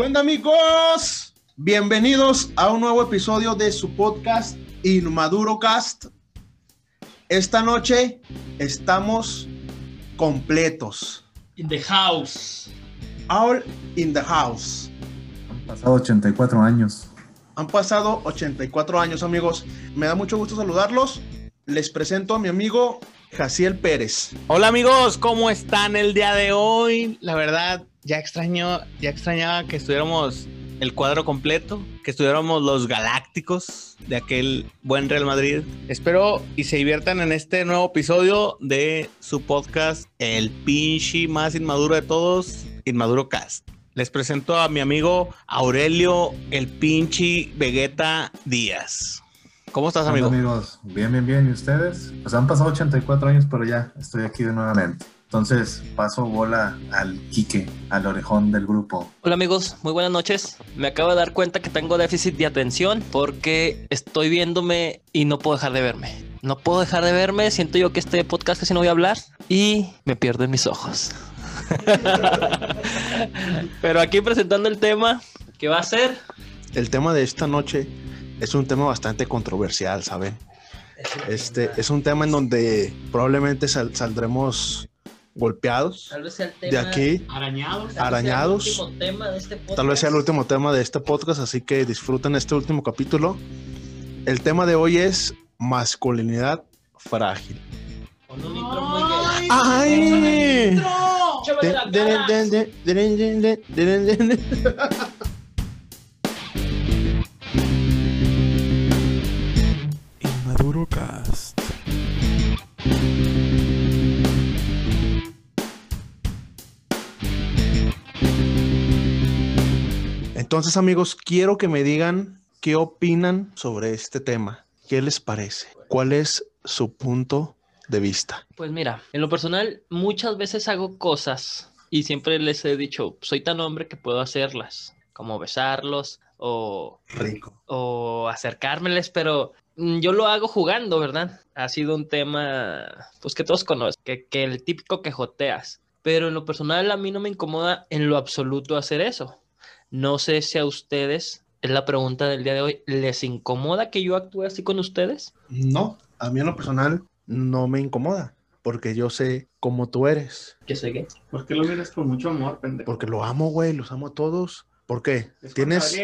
¿Qué onda amigos? Bienvenidos a un nuevo episodio de su podcast Inmaduro Cast. Esta noche estamos completos. In the house. All in the house. Han pasado 84 años. Han pasado 84 años amigos. Me da mucho gusto saludarlos. Les presento a mi amigo Jaciel Pérez. Hola amigos, ¿cómo están el día de hoy? La verdad, ya extraño, ya extrañaba que estuviéramos el cuadro completo, que estuviéramos los galácticos de aquel buen Real Madrid. Espero y se diviertan en este nuevo episodio de su podcast, el pinche más inmaduro de todos, Inmaduro Cast. Les presento a mi amigo Aurelio, el pinche Vegeta Díaz. ¿Cómo estás, Hola, amigos, bien, bien, bien. ¿Y ustedes? Pues han pasado 84 años, pero ya estoy aquí de nuevamente. Entonces paso bola al Quique, al orejón del grupo. Hola amigos, muy buenas noches. Me acabo de dar cuenta que tengo déficit de atención porque estoy viéndome y no puedo dejar de verme. No puedo dejar de verme, siento yo que este podcast casi no voy a hablar y me pierdo en mis ojos. Pero aquí presentando el tema, ¿qué va a ser? El tema de esta noche es un tema bastante controversial, ¿saben? Este es un tema en donde probablemente sal- saldremos golpeados. Tal vez sea el De tema aquí, Arañados. Tal arañados. vez sea el último tema de este podcast. Tal vez sea el último tema de este podcast, así que disfruten este último capítulo. El tema de hoy es masculinidad frágil. Con un intro muy gay. ¡Ay! ¡Échame la Entonces, amigos, quiero que me digan qué opinan sobre este tema. ¿Qué les parece? ¿Cuál es su punto de vista? Pues mira, en lo personal muchas veces hago cosas y siempre les he dicho, soy tan hombre que puedo hacerlas, como besarlos o, Rico. o acercármeles, pero mm, yo lo hago jugando, ¿verdad? Ha sido un tema, pues que todos conocen, que, que el típico que joteas, pero en lo personal a mí no me incomoda en lo absoluto hacer eso. No sé si a ustedes, es la pregunta del día de hoy, ¿les incomoda que yo actúe así con ustedes? No, a mí en lo personal no me incomoda, porque yo sé cómo tú eres. Que soy gay. ¿Por qué lo miras con mucho amor, pendejo? Porque lo amo, güey, los amo a todos. ¿Por qué? Es ¿Tienes.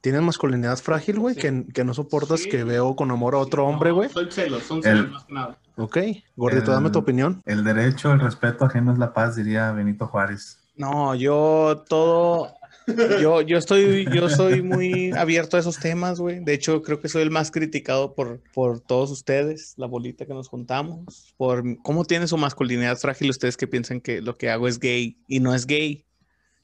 ¿Tienes masculinidad frágil, güey? Sí. Que, que no soportas Sí. que veo con amor a otro hombre, No, güey. Son celos, son El- celos más que nada. Ok, gordito, dame tu El- opinión. El derecho, el respeto ajeno es la paz, diría Benito Juárez. No, yo todo. Yo, yo estoy, yo soy muy abierto a esos temas, güey. De hecho, creo que soy el más criticado por, por todos ustedes, la bolita que nos juntamos, por cómo tiene su masculinidad frágil ustedes que piensan que lo que hago es gay y no es gay.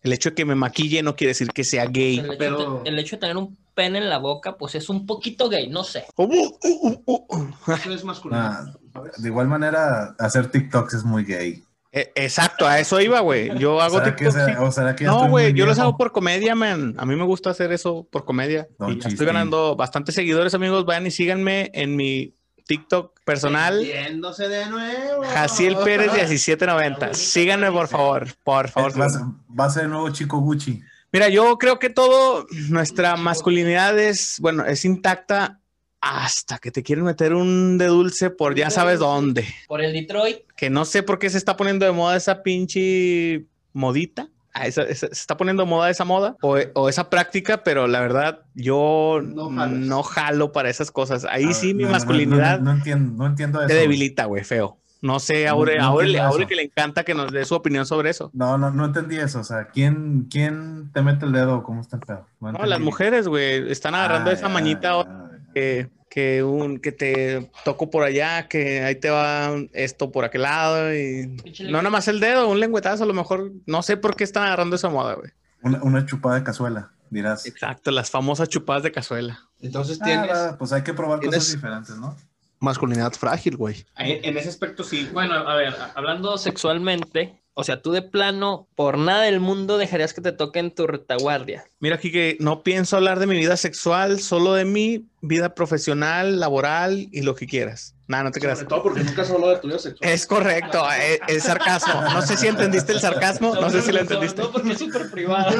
El hecho de que me maquille no quiere decir que sea gay. El hecho, pero... de, el hecho de tener un pene en la boca, pues es un poquito gay, no sé. Eso es masculinidad. Ah, de igual manera, hacer TikToks es muy gay. Eh, Exacto, a eso iba, güey. Yo hago ¿Será que, TikToks, será- sí. o será que No, güey, yo los hago por comedia, man. A mí me gusta hacer eso por comedia. No, y estoy ganando bastantes seguidores, amigos. Vayan y síganme en mi TikTok personal. Yéndose de nuevo. Jaciel Pérez 1790. Síganme, por favor. Por favor. Va a ser- va a ser el nuevo chico Gucci. Mira, yo creo que todo, nuestra masculinidad es, bueno, es intacta hasta que te quieren meter un de dulce por ya sabes dónde. Por el Detroit, Que no sé por qué se está poniendo de moda esa pinche modita. Ah, esa- esa- se está poniendo de moda esa moda o, o esa práctica, pero la verdad yo No jalo para esas cosas. Ahí A sí ver, mi no, masculinidad No, no entiendo, no entiendo eso. se debilita, güey, feo. No sé, No, Aure, no Aure, entiendo Aure eso. que le encanta que nos dé su opinión sobre eso. No, no, no entendí eso. O sea, ¿quién, quién te mete el dedo? ¿Cómo está el pedo? No, las mujeres, güey, están agarrando Ah, esa mañita ya. que, que un que te toco por allá, que ahí te va esto por aquel lado y no nada más el dedo, un lengüetazo a lo mejor, no sé por qué están agarrando esa moda, güey. Una, una chupada de cazuela, dirás. Exacto, las famosas chupadas de cazuela. Entonces Ah, tienes pues hay que probar cosas diferentes, ¿no? masculinidad frágil, güey. En ese aspecto sí. bueno, a ver, hablando sexualmente, o sea, tú de plano, por nada del mundo dejarías que te toquen tu retaguardia. Mira aquí que no pienso hablar de mi vida sexual, solo de mí, vida profesional, laboral y lo que quieras. Nada, no te creas. Sobre todo porque nunca se habló de tu vida sexual. Es correcto, es, es sarcasmo. No sé si entendiste el sarcasmo, no sé si lo entendiste. No, porque es súper privado.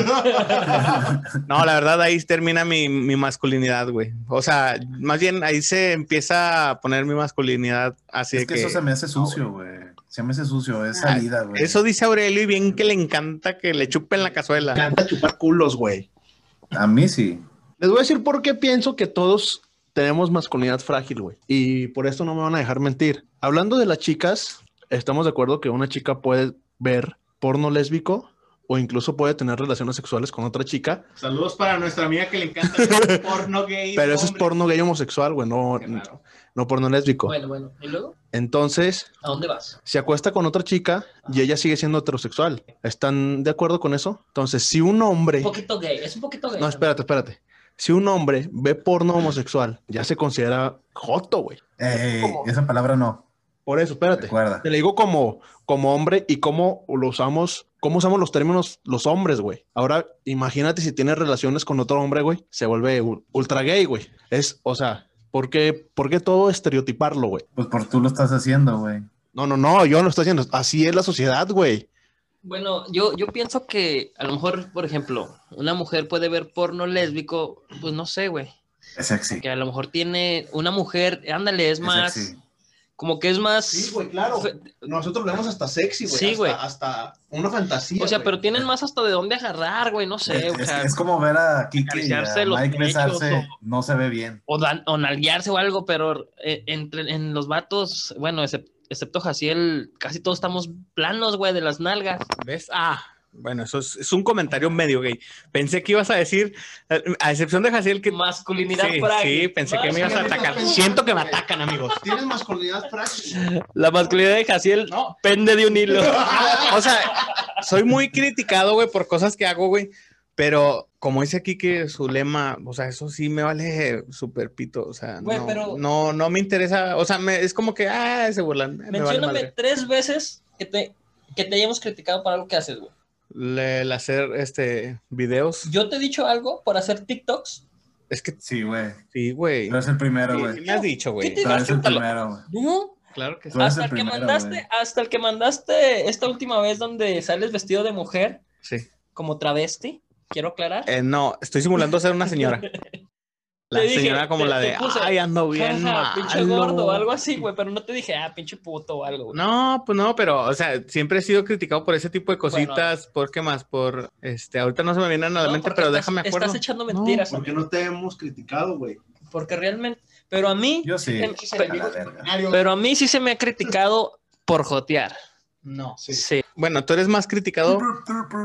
No, la verdad ahí termina mi, mi masculinidad, güey. O sea, más bien ahí se empieza a poner mi masculinidad así Es de que, que... eso se me hace sucio, güey. Se me hace sucio, es salida, güey. Eso dice Aurelio y bien que le encanta que le chupen la cazuela. encanta chupar culos, güey. A mí sí. Les voy a decir por qué pienso que todos tenemos masculinidad frágil, güey. Y por esto no me van a dejar mentir. Hablando de las chicas, estamos de acuerdo que una chica puede ver porno lésbico o incluso puede tener relaciones sexuales con otra chica, Saludos para nuestra amiga que le encanta el porno gay. pero eso es porno gay homosexual, güey, no, no porno lésbico. bueno, bueno. ¿Y luego? Entonces, ¿A dónde vas? se acuesta con otra chica y ella sigue siendo heterosexual. ¿Están de acuerdo con eso? Entonces, si un hombre... Un poquito gay. Es un poquito gay. No, espérate, espérate. Si un hombre ve porno homosexual, ya se considera joto, güey. Ey, ¿Cómo? esa palabra no. Por eso, espérate. Recuerda. Te le digo como, como hombre y cómo lo usamos, cómo usamos los términos los hombres, güey. Ahora, imagínate si tienes relaciones con otro hombre, güey, se vuelve ultra gay, güey. Es, o sea, ¿por qué, por qué todo estereotiparlo, güey? Pues por tú lo estás haciendo, güey. No, no, no, yo no lo estoy haciendo. Así es la sociedad, güey. Bueno, yo, yo pienso que a lo mejor, por ejemplo, una mujer puede ver porno lésbico, pues no sé, güey. Es sexy. Que a lo mejor tiene una mujer, ándale, es Es más, sexy. como que es más. Sí, güey, claro. Nosotros lo vemos hasta sexy, güey. Sí, güey. Hasta, una fantasía. O sea, pero tienen más hasta de dónde agarrar, güey, no sé. Es, o es- sea, es como ver a Kike y a Mike besarse. No se ve bien. o, dan- o nalguearse o algo, pero eh, entre, en los vatos, bueno, excep- excepto Jaciel, casi todos estamos planos, güey, de las nalgas. ¿Ves? Ah, bueno, eso es, es un comentario medio gay. Pensé que ibas a decir, a excepción de Jaciel, que... Masculinidad Sí, frágil. sí, pensé que me ibas a atacar. Siento que me atacan, amigos. Tienes masculinidad frágil. La masculinidad de Jaciel No. pende de un hilo. O sea, soy muy criticado, güey, por cosas que hago, güey. Pero como dice aquí que su lema, o sea, eso sí me vale súper pito. O sea, Güey, no, pero- no, no me interesa. O sea, me- es como que, ah, se burlan. me Mencióname tres veces que te, que te hayamos criticado por algo que haces, güey. Le- el hacer este videos. Yo te he dicho algo por hacer TikToks. Es que Sí, güey. sí, güey. Tú eres el primero, güey. sí me has dicho, güey. ¿Qué te Tú eres el primero, güey. No, Claro que sí. Hasta el, el que mandaste, hasta el que mandaste esta última vez donde sales vestido de mujer Sí. como travesti, quiero aclarar. Eh, no, estoy simulando ser una señora. La Te dije, señora como te- la de, puse, ay, ando bien Jaja, pinche malo". gordo o algo así, güey, pero no te dije, ah, pinche puto o algo, güey. No, pues no, pero, o sea, siempre he sido criticado por ese tipo de Bueno. cositas. ¿Por qué más? Por, este, ahorita no se me vienen a la No, mente, porque pero estás- déjame acuerdo. Estás echando mentiras, ¿Por qué amigo, no te hemos criticado, güey? porque realmente, pero a mí, Yo sí. verga. pero a mí sí se me ha criticado por jotear. No. Sí. Sí. Bueno, tú eres más criticado,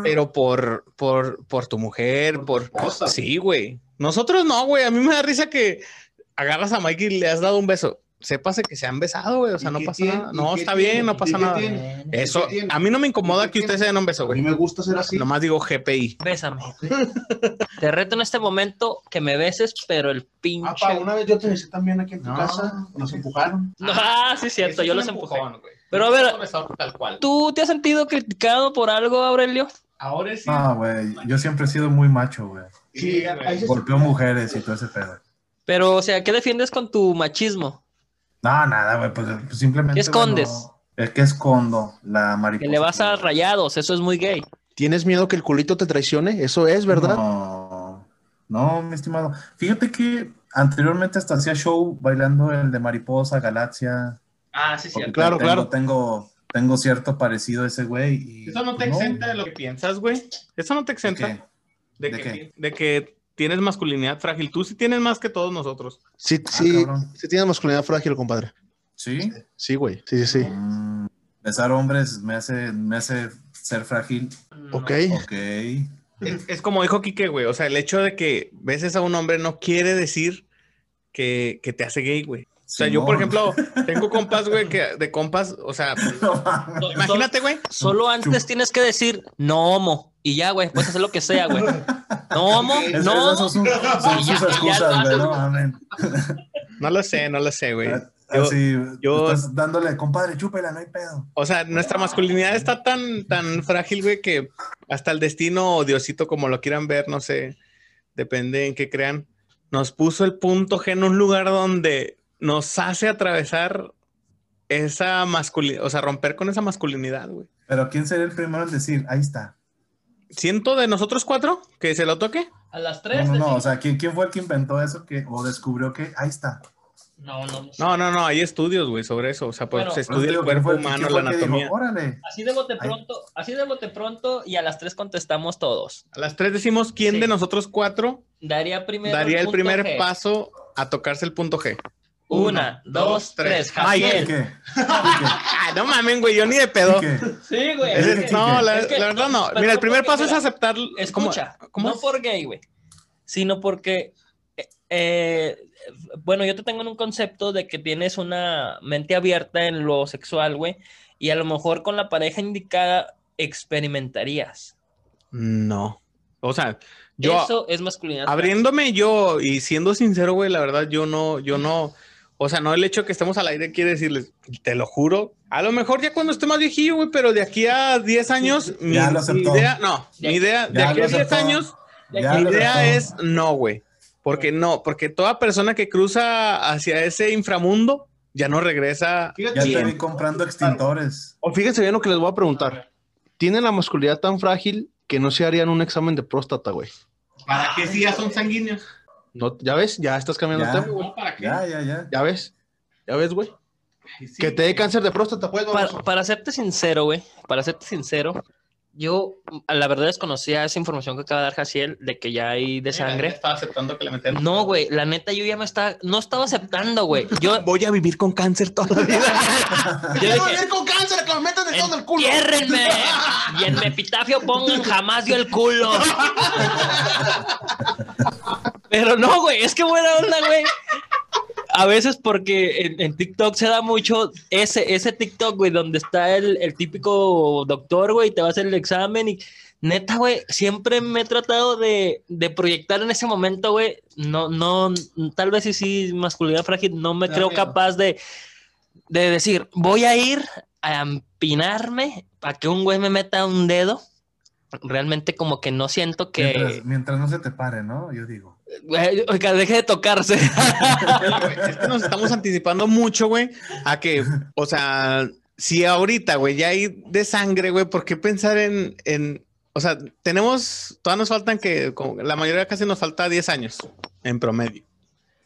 pero por, por, por tu mujer, por... esposa. Sí, güey. Nosotros no, güey. A mí me da risa que agarras a Mike y le has dado un beso. Sépase que se han besado, güey. O sea, ¿Y no pasa tiene? nada. ¿Y No, está tiene? bien, no ¿Y pasa nada. tiene? Eso, a mí no me incomoda ¿Y qué que ustedes se den un beso, A mí güey. me gusta ser así. Nomás digo GPI. Bésame. Te reto en este momento que me beses, pero el pinche. Ah, pa, una vez yo te besé también aquí en tu No. casa. Nos empujaron. No, ah, sí, cierto, yo los empujé. empujón, güey. Pero a ver- tal cual. ¿Tú te has sentido criticado por algo, Aurelio? Ahora sí. No, güey. Yo siempre he sido muy macho, güey. Sí, se- Golpeo mujeres y todo ese pedo. Pero, o sea, ¿qué defiendes con tu machismo? No, nada, güey. Pues, pues simplemente. ¿Qué escondes? bueno, es que escondo la mariposa. Que le vas a rayados, eso es muy gay. ¿Tienes miedo que el culito te traicione? Eso es, ¿verdad? No, no, mi estimado. Fíjate que anteriormente hasta hacía show bailando el de Mariposa, Galaxia. Ah, sí, porque Claro, tengo, claro. Tengo, tengo cierto parecido a ese güey. y, Eso no te pues, exenta de lo que piensas, güey. Eso no te ¿De exenta qué? de, ¿De que, qué? de que tienes masculinidad frágil. Tú sí tienes más que todos nosotros. Sí, Ah, sí, cabrón. sí tienes masculinidad frágil, compadre. ¿Sí? Sí, güey. Sí, sí, sí. Mm, besar hombres me hace, me hace ser frágil. Ok. Ok. Es, es como dijo Quique, güey. O sea, el hecho de que beses a un hombre no quiere decir que, que te hace gay, güey. O sea, yo, por ejemplo, tengo compas, güey, que de compas, o sea, imagínate, güey. Solo antes tienes que decir no homo. Y ya, güey, puedes hacer lo que sea, güey. No homo, Es- no esas son, son Y ya- sus excusas, güey. No mames. No lo sé, no lo sé, güey. Yo- Así, yo- estás dándole, compadre, chúpela, no hay pedo. O sea, nuestra masculinidad está tan, tan frágil, güey, que hasta el destino o Diosito, como lo quieran ver, no sé, depende en qué crean, nos puso el punto G en un lugar donde nos hace atravesar esa masculinidad, o sea, romper con esa masculinidad, güey. Pero ¿quién sería el primero en decir, ahí está? Siento de nosotros cuatro que se lo toque. A las tres. no, no, o sea, ¿quién, quién fue el que inventó eso que, o descubrió que ahí está? No, no. No, no, no, hay estudios, güey, sobre eso. O sea, pues Bueno, se estudia digo, el ¿quién cuerpo fue humano, la dijo, anatomía. Órale. Así de bote Ay. pronto, así de bote pronto y a las tres contestamos todos. A las tres decimos quién Sí. de nosotros cuatro Daría primero daría el primer G. paso a tocarse el punto G. Una, dos, tres. ¿Y Javier. qué? Ah, no mamen, güey, yo ni de pedo. Sí, güey. Ese es es que- No, la, es que- la verdad no. Mira, el primer paso es aceptar. ¿cómo- Escucha, ¿Cómo, no por gay, güey, sino porque, eh, eh, bueno, yo te tengo en un concepto de que tienes una mente abierta en lo sexual, güey, y a lo mejor con la pareja indicada experimentarías. No. O sea, yo Eso es masculinidad. abriéndome yo y siendo sincero, güey, la verdad, yo no, yo no. O sea, no el hecho de que estemos al aire quiere decirles, te lo juro. A lo mejor ya cuando esté más viejillo, güey, pero de aquí a 10 años, mi, Ya lo mi idea, no, Ya- mi idea, de ya aquí a 10 aceptó. años, Ya mi idea aceptó. es no, güey. Porque no, porque toda persona que cruza hacia ese inframundo ya no regresa. Ya te bien. vi comprando extintores. O fíjense bien lo que les voy a preguntar. ¿Tienen la masculinidad tan frágil que no se harían un examen de próstata, güey? ¿Para qué si ya son sanguíneos? No, ¿Ya ves? Ya estás cambiando Ya. el tema, güey. ¿Para Ya, ya, ya. ¿Ya ves? ¿Ya ves, güey? Que te dé cáncer de próstata, pues, Para, para serte sincero, güey, para serte sincero, yo a la verdad desconocía esa información que acaba de dar Jaciel de que ya hay de sangre. Estaba aceptando que le metieran. No, güey, la neta yo ya me estaba, no estaba aceptando, güey. Yo, Voy a vivir con cáncer toda la vida. yo dije, con cáncer, que me metan el dedo en el culo. entiérrenme. Y en mi epitafio pongan jamás dio el culo. Pero no, güey, es que buena onda, güey. A veces porque en, en TikTok se da mucho ese, ese TikTok, güey, donde está el, el típico doctor, güey, te va a hacer el examen y neta, güey, siempre me he tratado de, de proyectar en ese momento, güey. No, no, tal vez sí, sí, masculinidad frágil, no me creo capaz de, de decir, voy a ir a empinarme para que un güey me meta un dedo. Realmente como que no siento que... Mientras, mientras no se te pare, ¿no? Yo digo. Oiga, deje de tocarse. es que nos estamos anticipando mucho, güey, a que, o sea, si ahorita, güey, ya hay de sangre, güey, ¿por qué pensar en, en, o sea, tenemos, todavía nos faltan que, como la mayoría casi nos falta 10 años en promedio.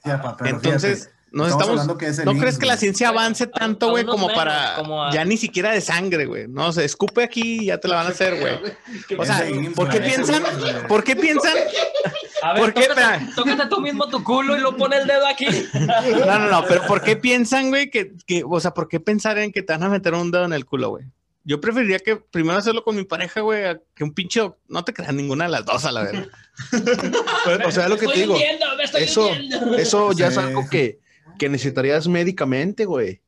Sí, apa, pero Entonces, fíjate, nos estamos estamos, hablando que es el ¿no IMSS, crees que la ciencia avance tanto, güey, como menos, para, como a- ya ni siquiera de sangre, güey? No, se escupe aquí y ya te la van a hacer, güey. O sea, ¿por qué piensan, por qué piensan A ver, ¿Por qué? tócate, tú mismo tu culo y lo pone el dedo aquí. No, no, no, pero ¿por qué piensan, güey, que, que, o sea, ¿por qué pensar en que te van a meter un dedo en el culo, güey? Yo preferiría que primero hacerlo con mi pareja, güey, a que un pinche, no te creas ninguna de las dos a la vez. O sea, lo que te digo. hundiendo, me estoy Eso, hundiendo. eso ya es algo que, que necesitarías médicamente, güey.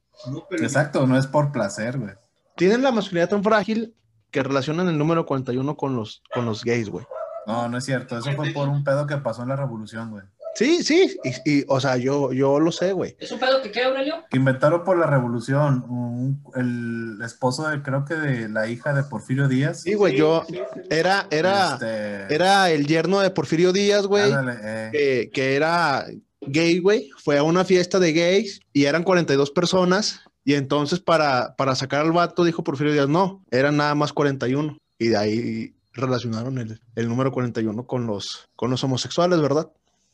Exacto, no es por placer, güey. Tienen la masculinidad tan frágil que relacionan el número 41 con los, con los gays, güey. No, no es cierto. Eso fue por un pedo que pasó en la revolución, güey. Sí, sí, y, y, o sea, yo, yo lo sé, güey. ¿Es un pedo que qué, Aurelio? Que inventaron por la revolución. un- el esposo de, creo que de la hija de Porfirio Díaz. Sí, güey, yo era, era, Este, era el yerno de Porfirio Díaz, güey, ándale, eh, que, que era gay, güey. Fue a una fiesta de gays y eran 42 personas. Y entonces para, para sacar al vato dijo Porfirio Díaz, no, eran nada más 41. Y de ahí relacionaron el, el número 41 con los, con los homosexuales, ¿verdad?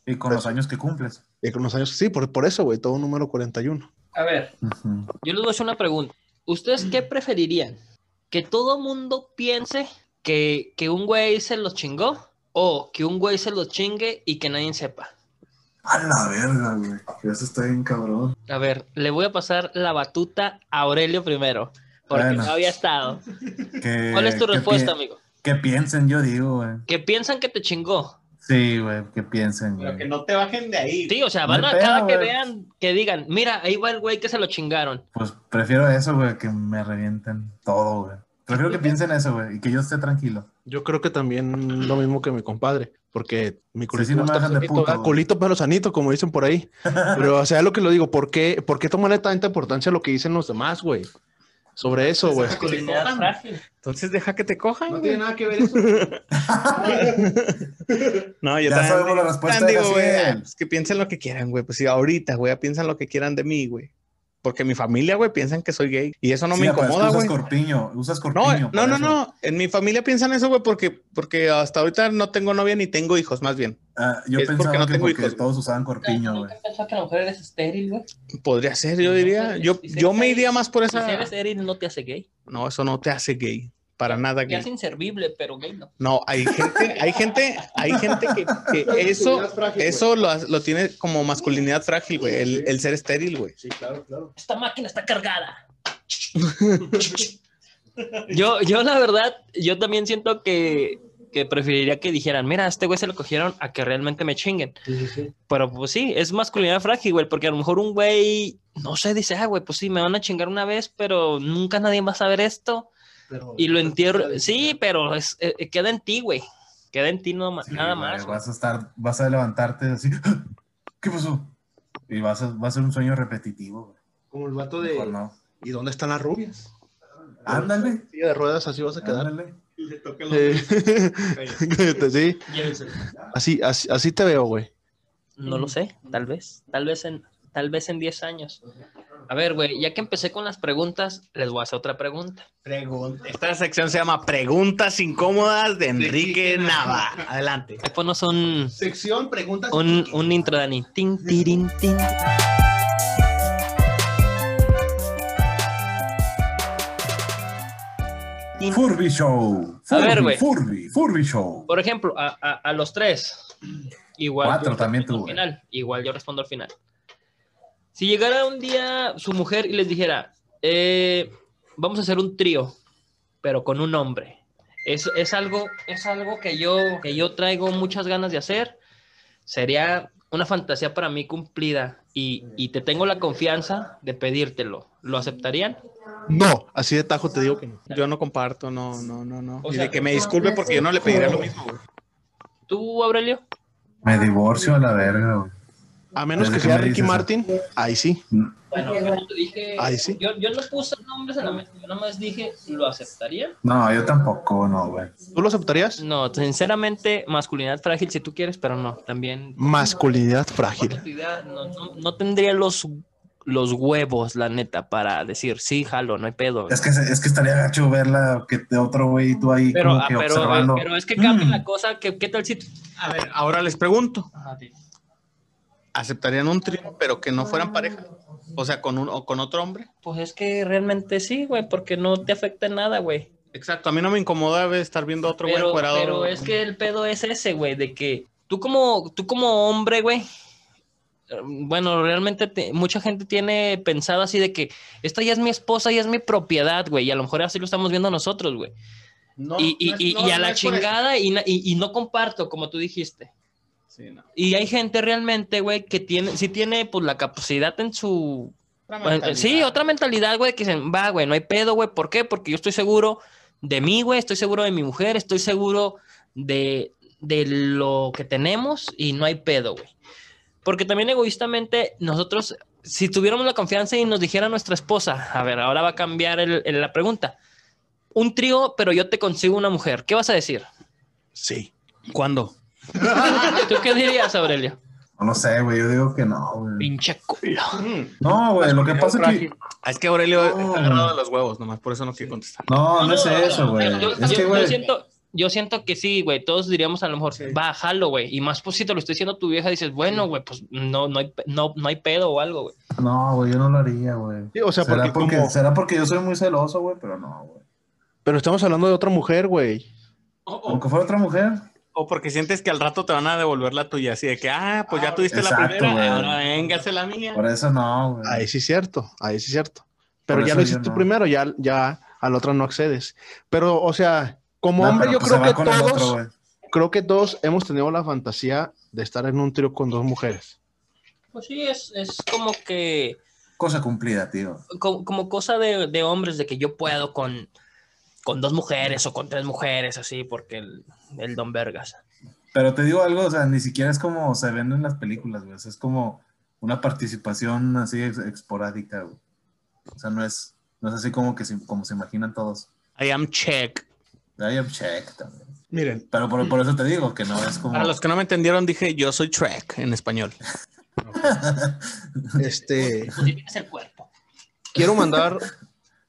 y con los años que cumples. Y con los años, sí, por, por eso, güey, todo un número 41. A ver, yo les voy a hacer una pregunta. ¿Ustedes qué preferirían? ¿Que todo mundo piense que, que un güey se los chingó? ¿O que un güey se los chingue y que nadie sepa? A la verga, güey. Eso está bien cabrón. A ver, le voy a pasar la batuta a Aurelio primero, porque Bueno. no había estado. Que- ¿Cuál es tu respuesta, amigo? Que piensen, yo digo, güey. Que piensan que te chingó. Sí, güey, que piensen, güey. no te bajen de ahí. Sí, o sea, No van a cada que güey. vean, que digan, mira, ahí va el güey que se lo chingaron. Pues prefiero eso, güey, que me revienten todo, güey. Prefiero que piensen eso, güey, y que yo esté tranquilo. Yo creo que también lo mismo que mi compadre, porque mi culito, sí, no me está culito pero sanito, como dicen por ahí. Pero, o sea, lo que lo digo, ¿por qué, por qué tomarle tanta importancia a lo que dicen los demás, güey? Sobre eso, güey. Entonces deja que te cojan. No tiene nada que ver eso. No, yo Ya también sabemos la digo, respuesta digo, güey, Gaciel. pues que piensen lo que quieran, güey. Pues sí, ahorita, güey, piensan lo que quieran de mí, güey. Porque mi familia, güey, piensan que soy gay. Y eso no me Sí, pues, incomoda, Usas güey. corpiño, usas No, corpiño. no, no, no. En mi familia piensan eso, güey, porque, porque hasta ahorita no tengo novia ni tengo hijos, más bien. Ah, yo Es porque pensaba no que tengo porque hijos. todos usaban corpiño, güey. ¿Nunca pensó que la mujer eres estéril, güey? Podría ser, yo diría. Yo, Y ser yo me iría más por y Si esa. eres estéril no te hace gay. No, eso no te hace gay. Para nada gay. hace inservible, pero gay no. No, hay gente, hay gente, hay gente que, que eso, eso lo, lo tiene como masculinidad frágil, güey. El, el ser estéril, güey. Sí, claro, claro. Esta máquina está cargada. yo, yo la verdad, yo también siento que, que preferiría que dijeran, mira, a este güey se lo cogieron a que realmente me chinguen. Sí, sí, sí. Pero pues sí, es masculinidad frágil, güey, porque a lo mejor un güey, no sé, dice, ah, güey, pues sí, me van a chingar una vez, pero nunca nadie va a saber esto. Pero, Y lo entierro. Sí, pero es, eh, queda en ti, güey. Queda en ti no, Sí, nada güey, más. güey. Vas a estar, vas a levantarte así. ¿Qué pasó? Y vas a, va a ser un sueño repetitivo, güey. Como el vato Mejor de. no. ¿Y dónde están las rubias? Ándale. Silla de ruedas, así vas a quedar. Ándale. Eh, Cállate, sí. Llévenselo. Así, así, así te veo, güey. No lo sé, tal vez, tal vez en, tal vez en 10 años. A ver, güey, ya que empecé con las preguntas, les voy a hacer otra pregunta. Pregunta. Esta sección se llama Preguntas incómodas de Enrique Nava. Adelante. Ahí ponos un, Sección, preguntas. un, un intro, Dani. Tin, tirin, tin. Furby Show. A ver, güey. Furby, Furby Show. Por ejemplo, a, a- a los tres. Igual Cuatro yo también tú, al final. Igual yo respondo al final. Si llegara un día su mujer y les dijera, eh, vamos a hacer un trío, pero con un hombre. Es, es algo, es algo que yo, que yo traigo muchas ganas de hacer. Sería una fantasía para mí cumplida y, y te tengo la confianza de pedírtelo. ¿Lo aceptarían? No, así de tajo te digo que no. Yo no comparto, no, no, no, no. O y sea, de que me disculpe porque yo no le pediría lo mismo, güey. ¿Tú, Aurelio? Me divorcio a la verga, güey. A menos que que sea Ricky eso. Martin, ahí sí. Bueno, yo te dije, Ahí sí. yo, yo no puse nombres en la mesa, yo nada más dije, ¿lo aceptaría? No, yo tampoco, no, güey. ¿Tú lo aceptarías? No, sinceramente, masculinidad frágil si tú quieres, pero no, también. Masculinidad frágil. No, no- no tendría los, los huevos, la neta, para decir, sí, jalo, no hay pedo. Es que, es que estaría gacho verla que te otro güey tú ahí Pero, como ah, que pero, observando. pero es que cambia Mm. la cosa, que, ¿qué tal si... tú- A ver, ahora les pregunto. ¿Aceptarían un trío, pero que no fueran pareja? O sea, con un o con otro hombre. Pues es que realmente sí, güey, porque no te afecta en nada, güey. Exacto, a mí no me incomoda estar viendo a otro güey encuerado. pero es que el pedo es ese, güey, de que tú como, tú como hombre, güey, eh, bueno, realmente te- mucha gente tiene pensado así de que esta ya es mi esposa, ya es mi propiedad, güey, y a lo mejor así lo estamos viendo nosotros, güey. No, y, y- no es- y- no, y a la chingada y- y no comparto, como tú dijiste. Sí, no. Y hay gente realmente, güey, que tiene, sí tiene pues la capacidad en su... Otra Bueno, mentalidad. sí, otra mentalidad, güey, que dicen, va, güey, no hay pedo, güey. ¿Por qué? Porque yo estoy seguro de mí, güey, estoy seguro de mi mujer, estoy seguro de, de lo que tenemos y no hay pedo, güey. Porque también egoístamente, nosotros, si tuviéramos la confianza y nos dijera nuestra esposa, a ver, ahora va a cambiar el- el- la pregunta. Un trío, pero yo te consigo una mujer. ¿Qué vas a decir? Sí. ¿Cuándo? ¿Tú qué dirías, Aurelio? No sé, güey, yo digo que no, güey. Pinche culo. No, güey, lo que pasa es que... Es que Aurelio No. está agarrado de los huevos, nomás por eso no quiere contestar. No, no es eso, güey. Yo, Es yo- que, yo güey... siento, yo siento que sí, güey. Todos diríamos a lo mejor, va, jalo, güey. Y más pues si te lo estoy diciendo tu vieja, dices, bueno, güey, pues no, no, hay, no, no hay pedo o algo, güey. No, güey, yo no lo haría, güey. Sí, o sea, ¿Será porque, porque, como- será porque yo soy muy celoso, güey, pero no, güey. Pero estamos hablando de otra mujer, güey. Aunque fuera otra mujer. O porque sientes que al rato te van a devolver la tuya, así de que, ah, pues ya tuviste exacto, la primera, güey. ahora véngase la mía. Por eso no, güey. Ahí sí es cierto, ahí sí es cierto. Pero Por ya lo hiciste tú no. primero, ya, ya a la otra no accedes. Pero, o sea, como No, hombre, yo pues creo que todos, otro, creo que todos hemos tenido la fantasía de estar en un trío con dos mujeres. Pues sí, es, es como que, Cosa cumplida, tío. como, como cosa de, de hombres, de que yo puedo con, con dos mujeres o con tres mujeres, así, porque el, el don Vergas. Pero te digo algo, o sea, ni siquiera es como se ven en las películas, güey. O sea, es como una participación así esporádica, güey. O sea, no es, no No es así como que se, como se imaginan todos. I am check. I am check también. Miren, Pero por, por eso te digo que no es como. Para los que no me entendieron, dije yo soy Trek en español. este, Pues tienes el cuerpo. quiero mandar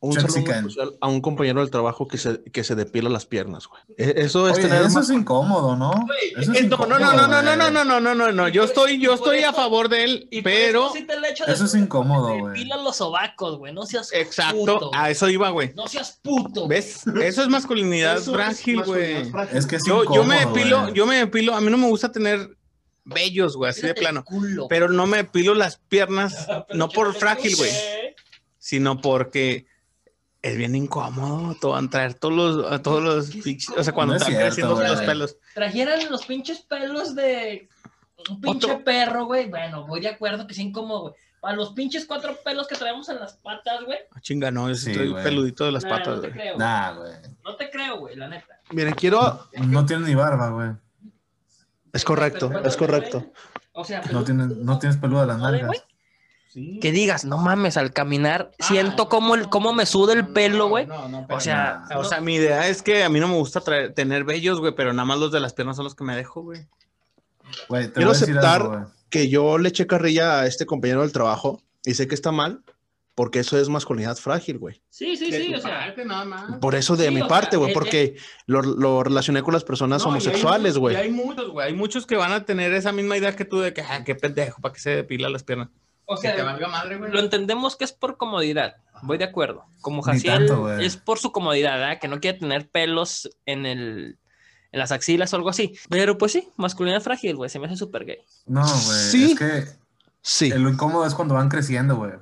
un saludo a un compañero del trabajo que se, que se depila las piernas, güey. E- Eso es Oye, tener eso más- es incómodo, ¿no? Eso es Eh, No, no, no, no, no, no, no, no, no, no, no, no. Yo estoy, yo estoy a favor de él, Y pero eso sí Eso es incómodo, güey. depilan los sobacos, güey. No seas exacto, puto. a eso iba, güey. No seas puto. ¿Ves? Eso es masculinidad Eso es frágil, güey. frágil. Es que es Yo, yo me incómodo, depilo, güey. yo me depilo. A mí no me gusta tener bellos, güey, así de plano. culo. Pero no me depilo las piernas, no por frágil, güey, sino porque es bien incómodo todo, traer todos los, todos los ¿Qué es pinches, o sea, cuando No es están cierto, creciendo güey. los pelos. Trajeran los pinches pelos de un pinche Otro. perro, güey. Bueno, voy de acuerdo que es incómodo, güey. Para los pinches cuatro pelos que traemos en las patas, güey. Ah, Chinga, no, yo sí peludito de las Nah, patas, no te güey. creo. güey. Nah, güey. No te creo, güey, la neta. Miren, quiero. No tiene ni barba, güey. Es correcto, Pero, es correcto. O sea, No tienes, no tienes peluda las ¿No, que digas, no mames, al caminar siento cómo, el, cómo me suda el pelo, güey. No, no, O sea, O sea, mi idea es que a mí no me gusta traer, tener vellos, güey, pero nada más los de las piernas son los que me dejo, güey. Quiero aceptar- algo. Que yo le eché carrilla a este compañero del trabajo y sé que está mal, porque eso es masculinidad frágil, güey. Sí, sí, sí, o sea, nada más. Por eso de Sí, mi parte, güey, eh, porque lo, lo relacioné con las personas No, hay homosexuales, güey. Y hay muchos, güey. Hay muchos que van a tener esa misma idea que tú de que, ah, qué pendejo, para que se depila las piernas. O Que te sea, valga madre, güey. lo entendemos que es por comodidad. Voy de acuerdo. Como Jaciel tanto, es por su comodidad, ¿verdad? Que no quiere tener pelos en el en las axilas o algo así. Pero pues sí, masculinidad frágil, güey, se me hace súper gay. No, güey. Sí. Es que Sí. lo incómodo es cuando van creciendo, güey.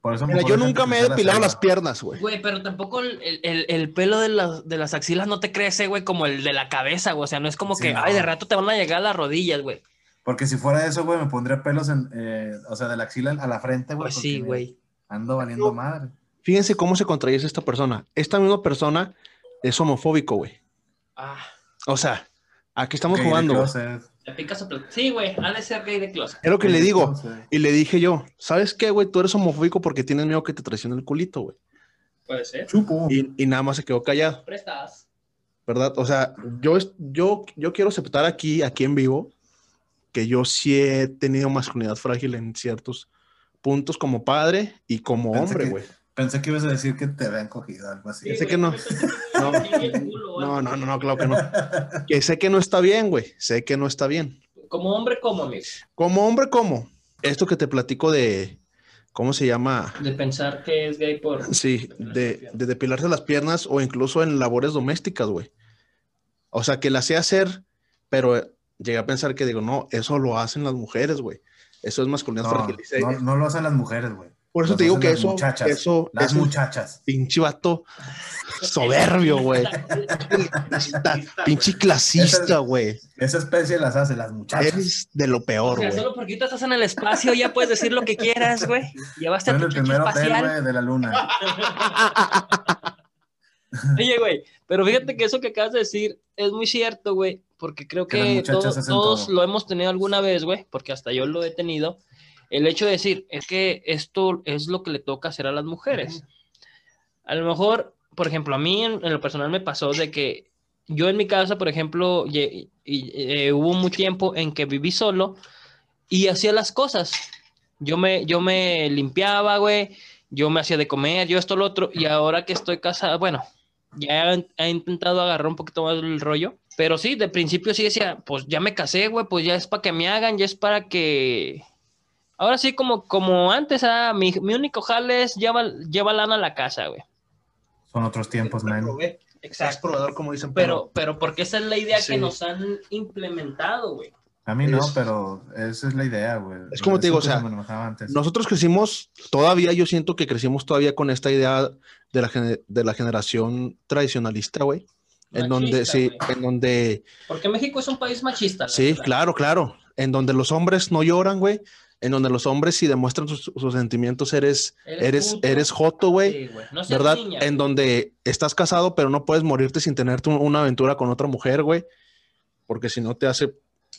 Por eso Mira, yo nunca me he la depilado las piernas, güey. Güey, pero tampoco el, el- el pelo de las, de las axilas no te crece, güey, como el de la cabeza, güey. O sea, no es como Sí, que, no. ay, de rato te van a llegar a las rodillas, güey. Porque si fuera eso, güey, me pondría pelos en, eh, o sea, de la axila a la frente, güey. Pues sí, güey. Ando valiendo madre. Fíjense cómo se contradice esta persona. Esta misma persona es homofóbico, güey. Ah, O sea, aquí estamos Gay de jugando. güey. closet. te picas o pl- Sí, güey, ha de ser gay de closet. Es lo que Gay le digo. closet. Y le dije yo, ¿sabes qué, güey? Tú eres homofóbico porque tienes miedo que te traicione el culito, güey. Puede ser. Chupo. Y, y nada más se quedó callado, Prestas. ¿verdad? O sea, yo, es- yo, yo quiero aceptar aquí, aquí en vivo, que yo sí he tenido masculinidad frágil en ciertos puntos como padre y como Pensé hombre, güey. Pensé que ibas a decir que te habían cogido algo así. Sé que no. No. No, no, no, no, claro que no. Que sé que no está bien, güey. Sé que no está bien. Como hombre, como amigo. Como hombre, ¿cómo? Esto que te platico de, ¿cómo se llama? De pensar que es gay por. Sí, de, de depilarse las piernas o incluso en labores domésticas, güey. O sea, que la sé hacer, pero llegué a pensar que digo, no, eso lo hacen las mujeres, güey. Eso es masculinidad No, no, no lo hacen las mujeres, güey. Por eso te digo que las eso, muchachas. eso Las muchachas. pinche vato soberbio, güey. pinche clasista, güey. Esa especie las hace las muchachas. Eres de lo O peor, sea, güey. solo porque tú estás en el espacio ya puedes decir lo que quieras, güey. Llevaste a tu el chichi primer hotel, espacial. güey, de la luna. Oye, güey, pero fíjate que eso que acabas de decir es muy cierto, güey, porque creo Que todos, todos todo. lo hemos tenido alguna vez, güey, porque hasta yo lo he tenido. El hecho de decir, es que esto es lo que le toca hacer a las mujeres. A lo mejor, por ejemplo, a mí en, en lo personal me pasó de que yo en mi casa, por ejemplo, y- eh, hubo un tiempo en que viví solo y hacía las cosas. Yo me, yo me limpiaba, güey, yo me hacía de comer, yo esto, lo otro, y ahora que estoy casada, bueno, ya he intentado agarrar un poquito más el rollo, pero sí, de principio sí decía, pues ya me casé, güey, pues ya es para que me hagan, ya es para que... Ahora sí, como, como antes, ah, mi, mi único jale es lleva, lleva lana a la casa, güey. Son otros tiempos, man. Estás probador, como dicen, Pero, pero porque esa es la idea Sí. que nos han implementado, güey. A mí no, pero esa es la idea, güey. Es como te digo, o sea, se. Nosotros crecimos, todavía yo siento que crecimos todavía con esta idea de la, de la generación tradicionalista, güey. En donde, Machista, sí, güey. en donde, Porque México es un país machista. sí, verdad. claro, claro. En donde los hombres no lloran, güey. En donde los hombres, si demuestran sus, sus sentimientos, eres, eres, puto. eres joto, güey. Sí, güey. No ¿Verdad? niña, en güey. donde estás casado, pero no puedes morirte sin tener tu- una aventura con otra mujer, güey. Porque si no te hace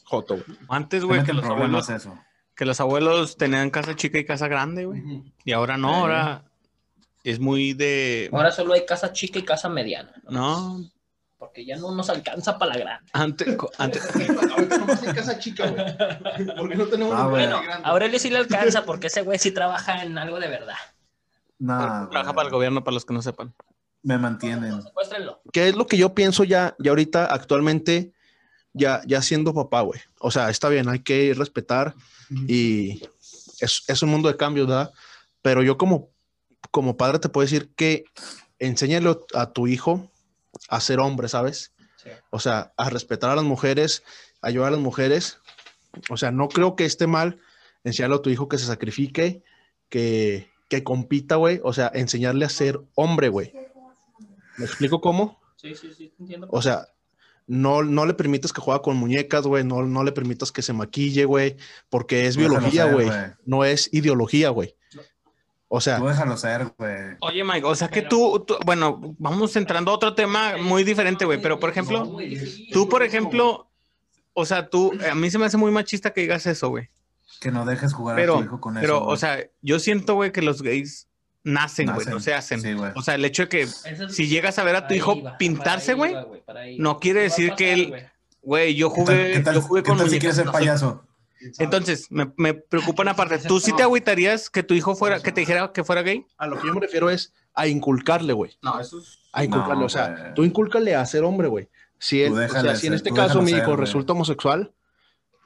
joto, güey. Antes, Se güey, que los abuelos, eso. que los abuelos tenían casa chica y casa grande, güey. Y ahora no, ahora es muy de. Ahora solo hay casa chica y casa mediana. No, Porque ya no nos alcanza para la grande. antes, antes, en casa chica, güey. Porque no tenemos Ah, bueno. grande. a Aurelio sí le alcanza porque ese güey sí trabaja en algo de verdad. No, trabaja para el gobierno, para los que no sepan. me mantienen. Secuéstrenlo. ¿Qué es lo que yo pienso ya, ya ahorita, actualmente, ya, ya siendo papá, güey? O sea, está bien, hay que respetar y es, es un mundo de cambios, ¿verdad? Pero yo como, como padre te puedo decir que enséñale a tu hijo a ser hombre, ¿sabes? Sí. O sea, a respetar a las mujeres, a ayudar a las mujeres. O sea, no creo que esté mal enseñarle a tu hijo que se sacrifique, que, que compita, güey. O sea, enseñarle a ser hombre, güey. ¿Me explico cómo? Sí, sí, sí, entiendo. O sea, no, no le permitas que juegue con muñecas, güey. No, no le permitas que se maquille, güey. Porque es Déjalo biología, güey. No es ideología, güey. O sea, Tú déjalo ser, güey. Oye, Mike, o sea que Pero- tú, tú- bueno, vamos entrando a otro tema muy diferente, güey, pero por ejemplo, tú, por ejemplo, o sea, tú, a mí se me hace muy machista que digas eso, güey. Que no dejes jugar a Pero, tu hijo con pero, eso. o güey. sea, yo siento, güey, que los gays nacen, güey, no se hacen. Sí. O sea, el hecho de que, si llegas a ver a tu hijo pintarse, güey, no quiere decir que él- güey, yo ¿Qué tal, jugué, qué tal- yo jugué qué con tal si quieres ser payaso? Entonces, me, me preocupa una parte. ¿Tú sí te agüitarías que tu hijo fuera, que te dijera que fuera gay? a lo que yo me refiero es a inculcarle, güey. No, eso es... A inculcarle. No, o sea, tú incúlcale a ser hombre, güey. Si, él, o sea, si en este caso mi hijo resulta homosexual,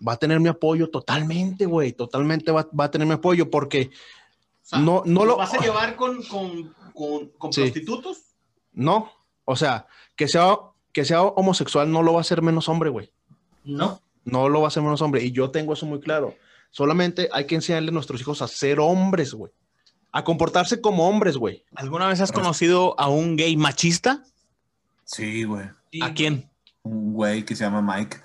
va a tener mi apoyo totalmente, güey. Totalmente va, va a tener mi apoyo porque no, no lo. llevar con, con, con, con Sí. prostitutos? No. O sea, que sea, que sea homosexual no lo va a hacer menos hombre, güey. No. No lo va a hacer menos hombre. Y yo tengo eso muy claro. Solamente hay que enseñarle a nuestros hijos a ser hombres, güey. A comportarse como hombres, güey. ¿Alguna vez has conocido a un gay machista? Sí, güey. ¿A quién? Un güey que se llama Mike.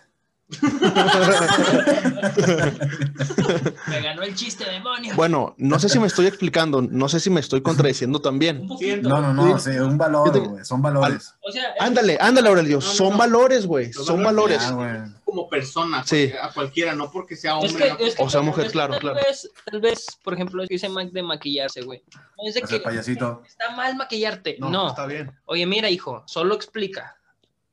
Me ganó el chiste, demonio. Bueno, no sé si me estoy explicando, no sé si me estoy contradiciendo también. Un. No, no, no, sí, un valor, güey. Son valores. O sea, Ándale, ándale, Aurelio. no, Son no. valores, güey. Son valores valores. Ya, güey. Como persona, Sí. a cualquiera, no porque sea Es que, es que O sea, tal- mujer, claro, tal claro. Vez, tal vez, por ejemplo, dice Mac de maquillarse, güey. No es de Pues que payasito. está mal maquillarte. No. Está bien. Oye, mira, hijo, solo explica.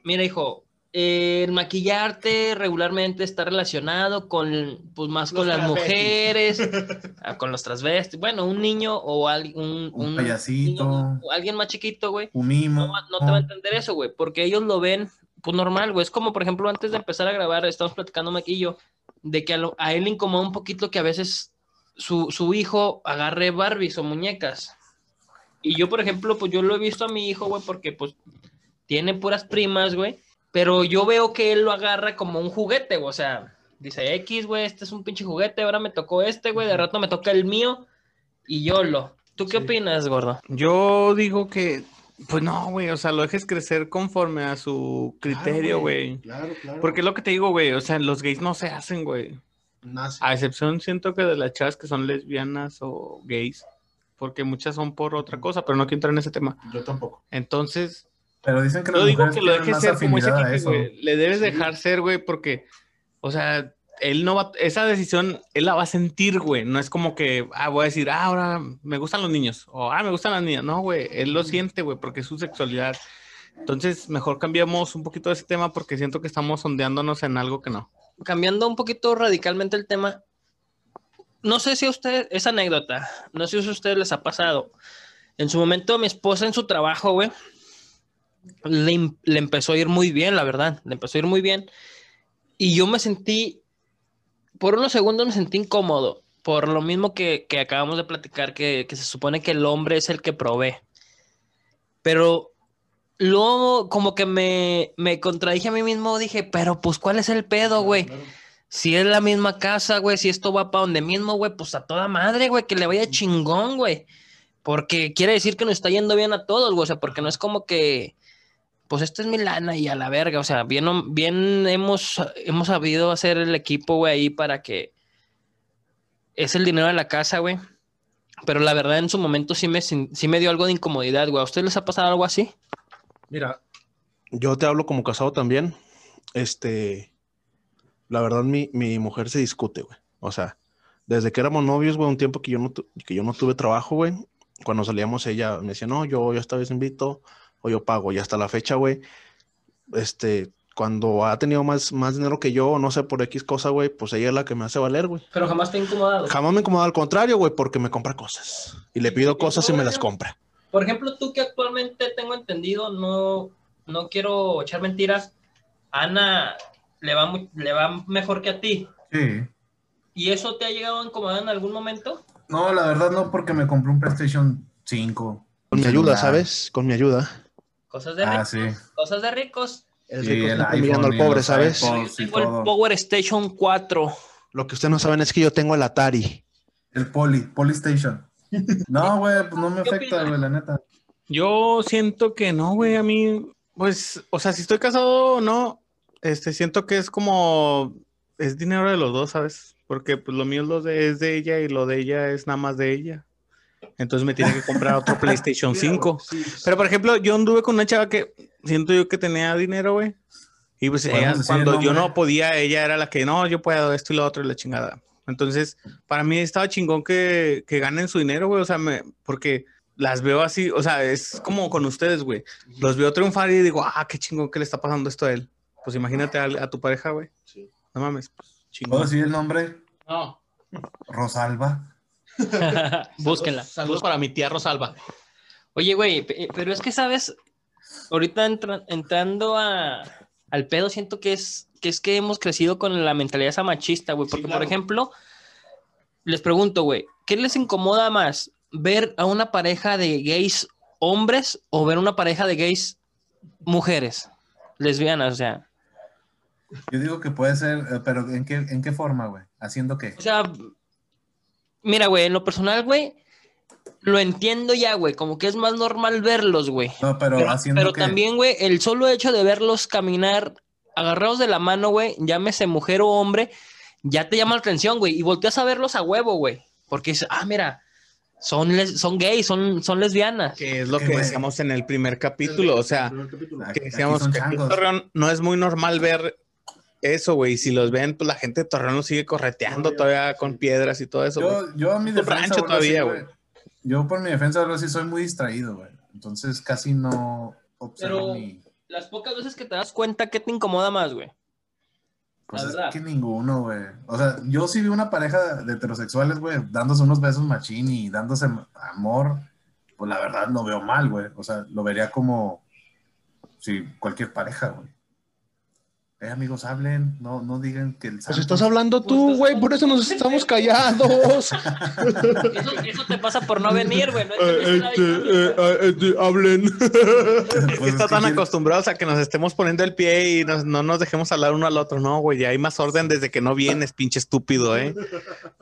Mira, hijo, eh, el maquillarte regularmente está relacionado con, pues más con las mujeres, ah, con los transvestis. Bueno, un niño o al- un, Un payasito. niño o alguien más chiquito, güey, Un mimo. no, no te va a entender eso, güey, porque ellos lo ven, pues normal, güey. Es como, por ejemplo, antes de empezar a grabar, estamos platicando yo, de que a, lo- a él le incomoda un poquito que a veces su, su hijo agarre Barbies o muñecas. Y yo, por ejemplo, pues yo lo he visto a mi hijo, güey, porque pues tiene puras primas, güey. Pero yo veo que él lo agarra como un juguete, güey. O sea, dice X, güey, este es un pinche juguete, ahora me tocó este, güey, de rato me toca el mío y yo lo. ¿Tú qué Sí. opinas, gordo? Yo digo que, pues no, güey, o sea, lo dejes crecer conforme a su criterio, güey. Claro, claro. Porque es lo que te digo, güey, o sea, los gays no se hacen, güey. nace. A excepción, siento que de las chavas que son lesbianas o gays, porque muchas son por otra cosa, pero no quiero entrar en ese tema. Yo tampoco. Entonces, Pero dicen que yo digo que lo dejes ser como a Kike, güey. Le debes Sí. dejar ser, güey, porque, o sea, él no va, esa decisión, él la va a sentir, güey. No es como que, ah, voy a decir, ah, ahora me gustan los niños, o ah, me gustan las niñas. No, güey, él lo siente, güey, porque es su sexualidad. Entonces, mejor cambiamos un poquito de ese tema porque siento que estamos sondeándonos en algo que no. cambiando un poquito radicalmente el tema, no sé si a usted, es anécdota, no sé si a ustedes les ha pasado. En su momento, mi esposa en su trabajo, güey, le, empezó a ir muy bien, la verdad, le empezó a ir muy bien. Y yo me sentí, por unos segundos me sentí incómodo, por lo mismo que, que acabamos de platicar, que, que se supone que el hombre es el que provee. Pero luego como que me, me contradije a mí mismo, dije, pero pues ¿cuál es el pedo, güey? Si es la misma casa, güey, si esto va para donde mismo, güey, pues a toda madre, güey, que le vaya chingón, güey. Porque quiere decir que nos está yendo bien a todos, güey, o sea, porque no es como que, pues esto es mi lana y a la verga, o sea, bien, bien hemos, hemos sabido hacer el equipo, güey, ahí para que es el dinero de la casa, güey. Pero la verdad en su momento sí me, sí me dio algo de incomodidad, güey. ¿A ustedes les ha pasado algo así? Mira, yo te hablo como casado también. Este, la verdad, mi, mi mujer se discute, güey. O sea, desde que éramos novios, güey, un tiempo que yo no, tu- que yo no tuve trabajo, güey. cuando salíamos ella me decía, no, yo, yo esta vez invito o yo pago. Y hasta la fecha, güey, este, cuando ha tenido más, más dinero que yo, no sé, por X cosa, güey, pues ella es la que me hace valer, güey. Pero jamás te ha incomodado. Jamás me incomoda al contrario, güey, porque me compra cosas. Y le pido cosas y me las compra. Por ejemplo, tú que actualmente tengo entendido, no, no quiero echar mentiras, Ana le va, le va mejor que a ti. Sí. ¿Y eso te ha llegado a incomodar en algún momento? No, la verdad no, porque me compré un PlayStation 5. Con mi ayuda. ¿sabes? Con mi ayuda. Cosas de Ah, ricos. sí. Cosas de ricos. El Sí, rico el está iPhone al pobre, ¿sabes? Yo tengo el. Power Station 4. Lo que ustedes no saben es que yo tengo el Atari. El Poly, Polystation. No, güey, pues no me ¿Qué afecta, güey, la neta. Yo siento que no, güey, a mí, pues, o sea, si estoy casado o no, este, siento que es como, es dinero de los dos, ¿sabes? Porque pues lo mío es, lo de, es de ella y lo de ella es nada más de ella. Entonces me tiene que comprar otro PlayStation 5. Pero, por ejemplo, yo anduve con una chava que siento yo que tenía dinero, güey. Y pues ¿Podemos ella, cuando yo no podía, ella era la que, no, yo puedo esto y lo otro y la chingada. Entonces, para mí estaba chingón que, que ganen su dinero, güey. O sea, me, porque las veo así, o sea, es como con ustedes, güey. Los veo triunfar y digo, ah, qué chingón que le está pasando esto a él. Pues imagínate a, a tu pareja, güey. No mames, pues, ¿Puedo chingón. decir el nombre? No. Rosalba. Búsquenla. Saludos para mi tía Rosalba. Oye, güey, pe- pero es que, ¿sabes? Ahorita entra- entrando a, al pedo, siento que es, que es que hemos crecido con la mentalidad esa machista, güey. Porque, por ejemplo, les pregunto, güey, ¿qué les incomoda más? ¿Ver a una pareja de gays hombres o ver una pareja de gays mujeres? Lesbianas, o sea. Yo digo que puede ser, eh, pero ¿en qué, en qué forma, güey? ¿Haciendo qué? O sea, mira, güey, en lo personal, güey, lo entiendo ya, güey. Como que es más normal verlos, güey. No, pero, Pero, haciendo pero también, güey, el solo hecho de verlos caminar agarrados de la mano, güey, llámese mujer o hombre, ya te llama la atención, güey. Y volteas a verlos a huevo, güey. Porque dices, ah, mira, son, les- son gays, son, son lesbianas. Que es lo que decíamos en el primer capítulo. O sea, que decíamos que en. Torreón no es muy normal ver eso, güey. Y si los ven, pues la gente de Torreón los sigue correteando todavía con piedras y todo eso. Yo, yo a mi Un defensa, rancho todavía, sí, güey. Yo por mi defensa, algo así, soy muy distraído, güey. Entonces casi no observo Pero- ni... Las pocas veces que te das cuenta, ¿qué te incomoda más, güey? Pues La es verdad. que ninguno, güey. O sea, yo sí vi una pareja de heterosexuales, güey, dándose unos besos machín y dándose amor. Pues la verdad lo veo mal, güey. O sea, lo vería como si cualquier pareja, güey. Eh, amigos, hablen, no, no digan que el Pues estás hablando tú, Pues, güey, por eso nos estamos callados. Eso, eso te pasa por no venir, güey. No entendiste la dinámica. este, hablen. Es Pues que es está que tan acostumbrados a que nos estemos poniendo el pie y nos- no nos dejemos hablar uno al otro. No, güey, ya hay más orden desde que no vienes, pinche estúpido, ¿eh?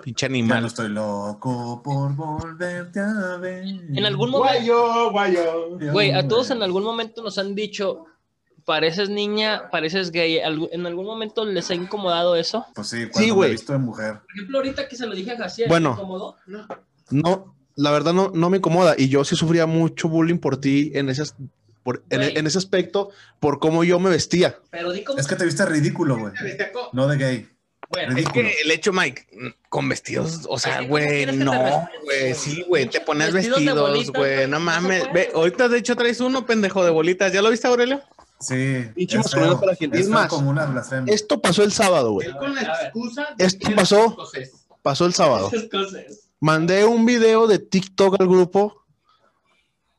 Pinche Ya no animal. estoy loco por volverte a ver. En algún momento, Guayo, guayo. güey, a todos en algún momento nos han dicho, pareces niña, pareces gay. ¿En algún momento les ha incomodado eso? Pues sí, cuando me güey. he visto de mujer. Por ejemplo, ahorita que se lo dije a Jaciel, Bueno. ¿te incomodó? No, la verdad no, no me incomoda. Y yo sí sufría mucho bullying por ti en ese, por- en, ese aspecto, por cómo yo me vestía. Pero di como... Es que te viste ridículo, güey. No de gay. Bueno, Es ridículo. que el hecho, Mike, con vestidos, o sea, Es que ¿cómo güey, no, güey, sí, güey, te pones Vestidos güey, no mames. Ve, ahorita de hecho traes uno, pendejo, de bolitas. ¿Ya lo viste, Aurelio? Sí. Pinche es masculino feo. para quien- Es es feo más, como una blasfemia. Esto pasó el sábado, güey. con la excusa Esto pasó, pasó el sábado. Mandé un video de TikTok al grupo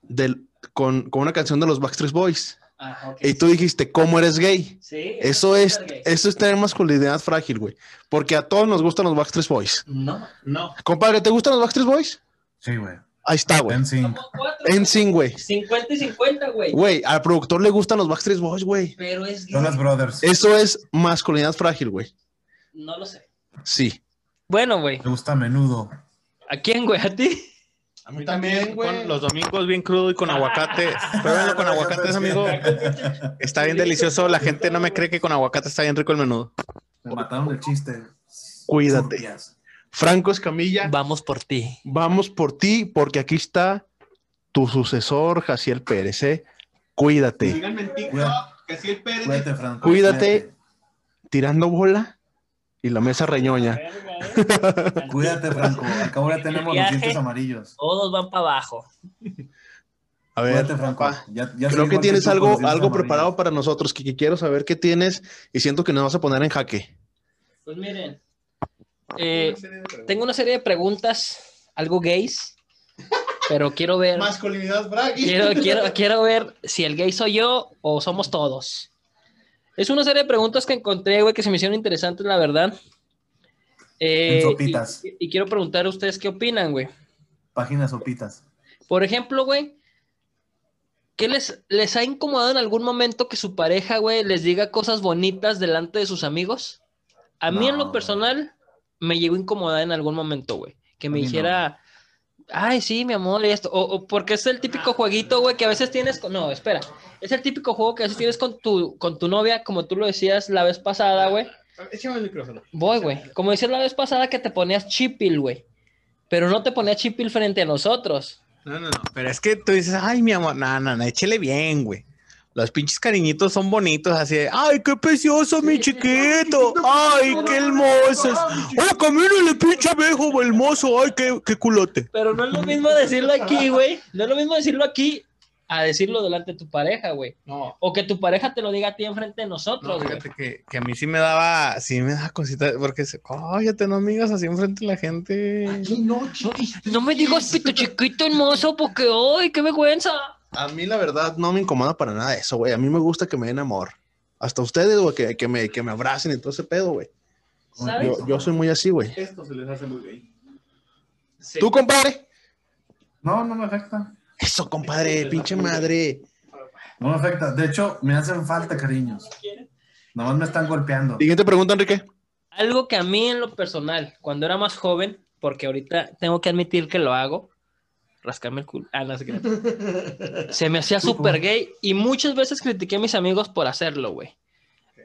del, con, con una canción de los Backstreet Boys. Ah. Y tú dijiste, ¿cómo eres gay? Sí, Eso es, gay. eso es tener masculinidad frágil, güey. Porque a todos nos gustan los Backstreet Boys. No, no. Compadre, ¿te gustan los Backstreet Boys? Sí, güey. Ahí está, güey. En sync. Somos cuatro. En sin, güey. 50 y 50, güey. Güey, al productor le gustan los Backstreet Boys, güey. Pero es gay. Son las brothers. Eso es masculinidad frágil, güey. No lo sé. Sí. Bueno, güey. Me gusta a menudo. ¿A quién, güey? ¿A ti? A mí también, güey. Los domingos bien crudo y con aguacate. Pruébenlo con aguacates, amigo. Está bien delicioso. La gente no me cree que con aguacate está bien rico el menudo. Me mataron el chiste. Cuídate. Franco Escamilla, Vamos por ti. vamos por ti, porque aquí está tu sucesor, Jaciel Pérez, ¿eh? Cuídate. Díganme en TikTok que si el Pérez. Cuídate, Franco. Cuídate. Tirando bola Y la mesa reñoña. Cuídate, Franco. Al cabo ya tenemos los dientes amarillos. Todos van para abajo. A ver, Cuídate, Franco. Ya- ya Creo que tienes algo, algo amarillos. preparado para nosotros, que quiero saber qué tienes y siento que nos vas a poner en jaque. Pues miren, eh, tengo una serie de preguntas, algo gays, pero quiero ver, Masculinidad quiero, quiero, quiero ver si el gay soy yo o somos todos. Es una serie de preguntas que encontré, güey, que se me hicieron interesantes, la verdad. Eh, En sopitas. y, y quiero preguntar a ustedes qué opinan, güey. Páginas sopitas. Por ejemplo, güey, ¿qué les, les ha incomodado en algún momento que su pareja, güey, les diga cosas bonitas delante de sus amigos? A mí en lo personal me llegó a incomodar en algún momento, güey. Que me no. dijera, ay, sí, mi amor, y esto. O, o porque es el típico jueguito, güey, que a veces tienes con... No, espera. Es el típico juego que a veces tienes con tu, con tu novia, como tú lo decías la vez pasada, güey. Échame el micrófono. Voy, güey. Como decías la vez pasada que te ponías chipil, güey. Pero no te ponías chipil frente a nosotros. No, no, no. Pero es que tú dices, ay, mi amor, no, no, no, échele bien, güey. Los pinches cariñitos son bonitos, así de, ay, qué precioso, mi chiquito. Ay, qué hermosos. Oh, camínale, pinche viejo, hermoso. Ay, qué, qué culote. Pero no es lo mismo decirlo aquí, güey. No es lo mismo decirlo aquí a decirlo delante de tu pareja, güey. No. O que tu pareja te lo diga a ti enfrente de No, nosotros, güey. fíjate que, que a mí sí me daba, sí me daba cositas, porque se, cállate, no amigas así enfrente de la gente. No me digas pito chiquito hermoso porque, ¡ay, qué vergüenza! A mí la verdad no me incomoda para nada eso, güey. A mí me gusta que me den amor. Hasta ustedes, güey, que, que, me, que me abracen y todo ese pedo, güey. ¿Sabes? Yo, yo soy muy así, güey. Esto se les hace muy gay. Sí. ¿Tú, compadre? No, no me afecta. Eso, compadre, pinche madre. No me afecta. De hecho, me hacen falta cariños. Nomás me están golpeando. Siguiente pregunta, Enrique. Algo que a mí en lo personal, cuando era más joven, porque ahorita tengo que admitir que lo hago, rascarme el culo. Ah, no sé qué. Se me hacía súper gay y muchas veces critiqué a mis amigos por hacerlo, güey.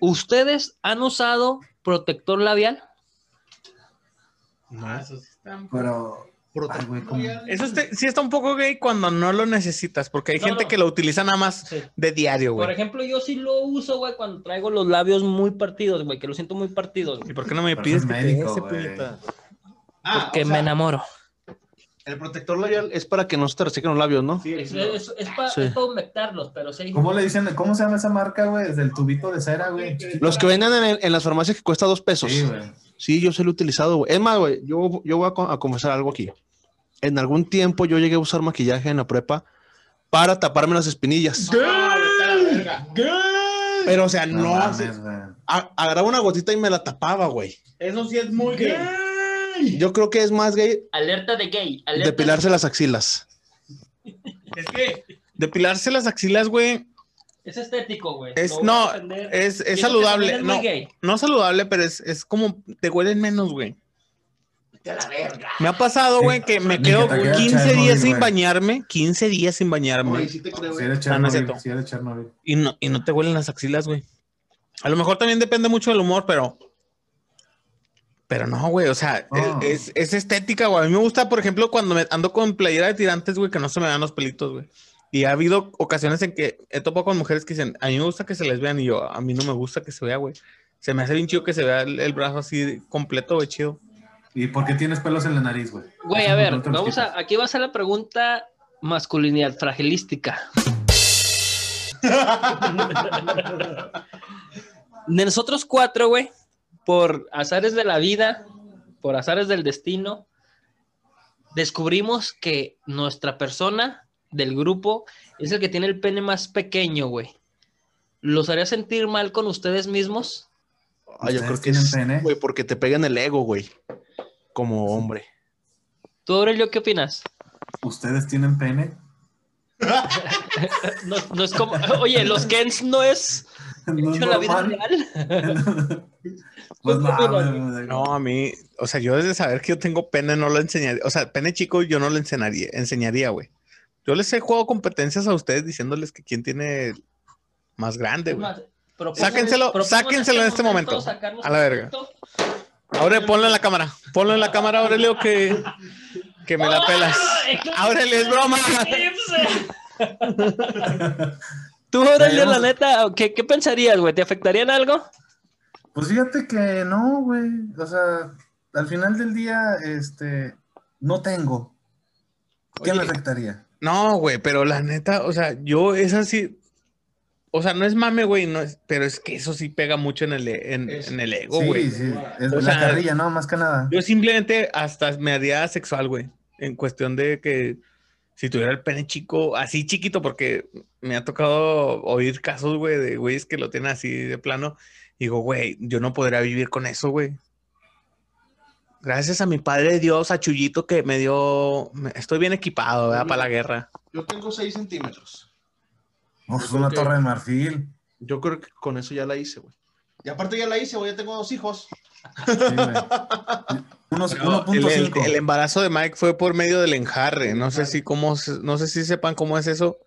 ¿Ustedes han usado protector labial? Pero. ay, güey, ¿cómo? Eso este- sí está un poco gay cuando no lo necesitas, porque hay No, gente no. que lo utiliza nada más Sí. de diario, Por güey. ejemplo, yo sí lo uso, güey, cuando traigo los labios muy partidos, güey, que lo siento muy partidos, güey, ¿Y por qué no me Pero pides es que te ese porque me enamoro. El protector labial es para que no se te resequen los labios, ¿no? Es, es, es para Sí. humectarlos, pero sí. ¿Cómo le dicen? ¿Cómo se llama esa marca, güey? Desde el tubito de cera, güey. Los que venden en, en las farmacias que cuesta dos pesos. Sí, Sí, güey. yo se lo he utilizado, güey. Es más, güey, yo, yo voy a, a confesar algo aquí. En algún tiempo yo llegué a usar maquillaje en la prepa para taparme las espinillas. Pero, o sea, No, no, mames, a- agarraba una gotita y me la tapaba, güey. Eso sí es muy gay. Yo creo que es más gay Alerta de gay. Alerta depilarse las axilas. Es que depilarse las axilas, güey, Es estético, güey. es no, es, es saludable. No, gay. no saludable, pero es, es como te huelen menos, güey. Me ha pasado, güey, que me quedo que te queda 15 Chernobyl, días sin bañarme, 15 días sin bañarme sí te creo, Si Ah, si no, y no te huelen las axilas, güey. A lo mejor también depende mucho del humor, pero. Pero no, güey, o sea, Oh. es, es- es estética, güey. A mí me gusta, por ejemplo, cuando me ando con playera de tirantes, güey, que no se me vean los pelitos, güey. Y ha habido ocasiones en que he topado con mujeres que dicen, a mí me gusta que se les vean, y yo, a mí no me gusta que se vea, güey. Se me hace bien chido que se vea el, el brazo así completo, güey, chido. ¿Y por qué tienes pelos en la nariz, güey? Güey, a ver, vamos a, aquí va a ser la pregunta masculinidad fragilística. De nosotros cuatro, güey, por azares de la vida, por azares del destino, descubrimos que nuestra persona del grupo es el que tiene el pene más pequeño, güey. ¿Los haría sentir mal con ustedes mismos? Ah, yo ¿Ustedes creo que tienen es, pene? güey, porque te pegan el ego, güey. Como hombre. ¿Tú, Aurelio, qué opinas? ¿Ustedes tienen pene? No, no es como, oye, los Kens no es No es la vida real. Pues. No, a mí, o sea, yo desde saber que yo tengo pene no lo enseñaría. O sea, pene chico yo no lo enseñaría, enseñaría, güey. Yo les he jugado competencias a ustedes diciéndoles que quién tiene más grande, güey. Sáquenselo- sáquenselo en este momento. A la verga. Ahora ponlo en la cámara. Ponlo en la cámara, Aurelio, que, que me la pelas. Aurelio, es broma. Tú, Aurelio, la neta, ¿qué, qué pensarías, güey? ¿Te afectaría en algo? Pues fíjate que no, güey. O sea, al final del día, este, no tengo. ¿Qué me Oye. afectaría? No, güey, pero la neta, o sea, yo es así. O sea, no es mame, güey, no es, pero es que eso sí pega mucho en el, en, Es- en el ego, güey. Sí, sí. Es O la sea, carrilla, ¿no? Más que nada. Yo simplemente hasta me haría sexual, güey. En cuestión de que si tuviera el pene chico, así chiquito, porque me ha tocado oír casos, güey, de güeyes que lo tienen así de plano. Digo, güey, yo no podría vivir con eso, güey. Gracias a mi padre Dios, a Chuyito, que me dio. estoy bien equipado, ¿verdad? Para la guerra. Yo tengo 6 centímetros. Uf, es una que- torre de marfil. Yo creo que con eso ya la hice, güey. Y aparte ya la hice, güey. Ya tengo dos hijos. Sí. Unos el, el- 1.5. el embarazo de Mike fue por medio del enjarre. No sé si cómo, no sé si sepan cómo es eso,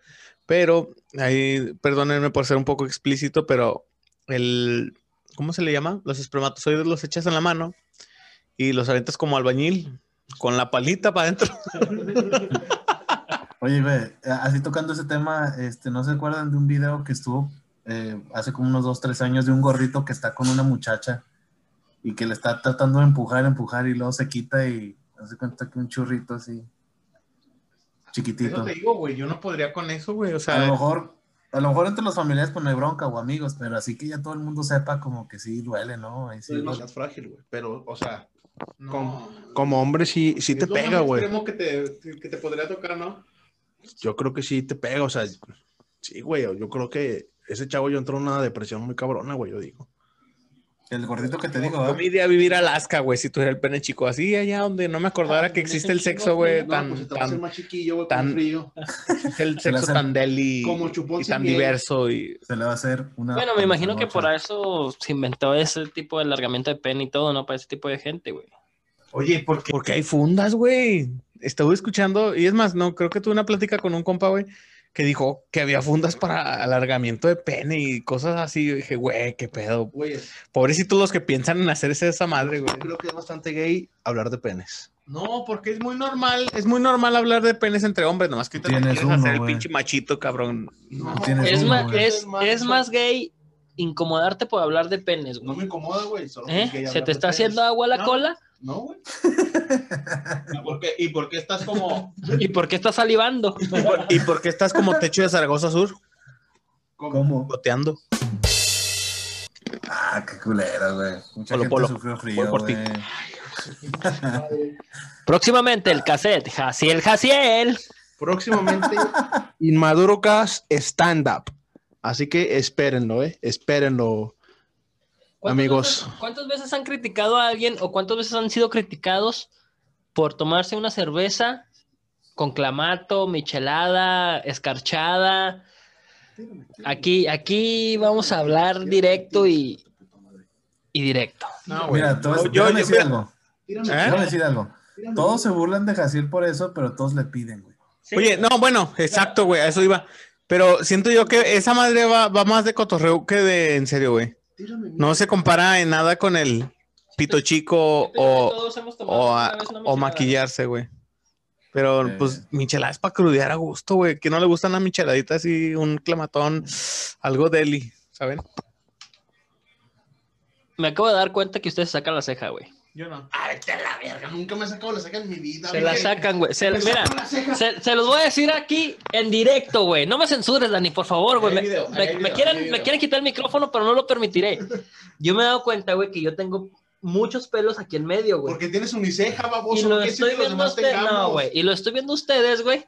pero ahí, perdónenme por ser un poco explícito, pero el, ¿cómo se le llama? Los espermatozoides los echas en la mano y los aventas como albañil con la palita para adentro. Oye, güey, eh, así tocando ese tema, este, ¿no se acuerdan de un video que estuvo eh, hace como unos dos, tres años de un gorrito que está con una muchacha y que le está tratando de empujar, empujar y luego se quita y hace cuenta que un churrito así chiquitito. digo, güey, yo no podría con eso, güey. O A sea, lo mejor, a lo mejor entre los familiares pues no hay bronca o amigos, pero así que ya todo el mundo sepa como que sí duele, ¿no? Sí duele. más frágil, güey. Pero, o sea, no. como, como hombre sí, sí te pega, güey. que te, que te podría tocar, ¿no? Yo creo que sí te pega, o sea, sí, güey. Yo creo que ese chavo yo entró en una depresión muy cabrona, güey, yo digo. El gordito que te digo, Yo ¿verdad? me iría a vivir a Alaska, güey, si tuviera el pene chico. Así allá donde no me acordara que existe el sexo, güey, No, tan, pues te vas a hacer tan, más chiquillo, güey, tan- frío. el sexo tan deli Como y tan diverso y Se le va a hacer una. Bueno, me imagino que por eso se inventó ese tipo de alargamiento de pene y todo, ¿no? Para ese tipo de gente, güey. Oye, ¿por qué? Porque hay fundas, güey. Estuve escuchando, y es más, no, creo que tuve una plática con un compa, güey, que dijo que había fundas para alargamiento de pene y cosas así. Yo dije, güey, qué pedo. Güey, Pobrecitos los que piensan en hacerse esa madre, güey. yo creo que es bastante gay hablar de penes. No, porque es muy normal, es muy normal hablar de penes entre hombres, nomás que Tienes quieres uno, hacer el pinche machito, cabrón. No tienes Es, uno, es más gay incomodarte por hablar de penes, No güey. me incomoda, güey. solo que ¿Eh? ¿Se te está penes. haciendo agua la No. cola? No, güey. ¿Y por qué, ¿Y por qué estás como... ¿Y por qué estás salivando? ¿Y por qué estás como techo de Zaragoza Sur? ¿Cómo? Goteando. Ah, qué culero, güey. Mucha Polo, gente polo. sufrió frío, por ti. Próximamente el cassette, Jaciel, Jaciel. Próximamente, Inmaduro Cast Stand Up. Así que espérenlo, ¿eh? Espérenlo. ¿Cuántas Amigos. veces- ¿Cuántas veces han criticado a alguien o cuántas veces han sido criticados por tomarse una cerveza con clamato, michelada, escarchada? Aquí, aquí vamos a hablar directo y, y directo. No, güey. Mira, todos, Yo- yo- déjame decir yo- algo. ¿Eh? Decir algo. Todos se burlan de Jaciel por eso, pero todos le piden, güey. Oye, no, bueno, exacto, güey, a eso iba. Pero siento yo que esa madre va, va más de cotorreo que de en serio, güey. No se compara en nada con el pito chico o, Todos hemos tomado o, una a- una maquillarse, güey. Pero Eh. pues michelada es para crudear a gusto, güey. Que no le gustan las micheladitas y un clamatón, algo deli, ¿saben? Me acabo de dar cuenta que ustedes sacan la ceja, güey. Yo no. Ay, la verga. Nunca me he sacado la ceja en mi vida. Se güey. la sacan, güey. Se- mira, se, se los voy a decir aquí en directo, güey. No me censures, Dani, por favor, güey. Me, video, me- hay me video, quieren, me quitar el micrófono, pero no lo permitiré. Yo me he dado cuenta, güey, que yo tengo muchos pelos aquí en medio, güey. Porque tienes uniceja, Y baboso. lo ¿Qué estoy viendo ustedes. No, güey. Y lo estoy viendo a ustedes, güey.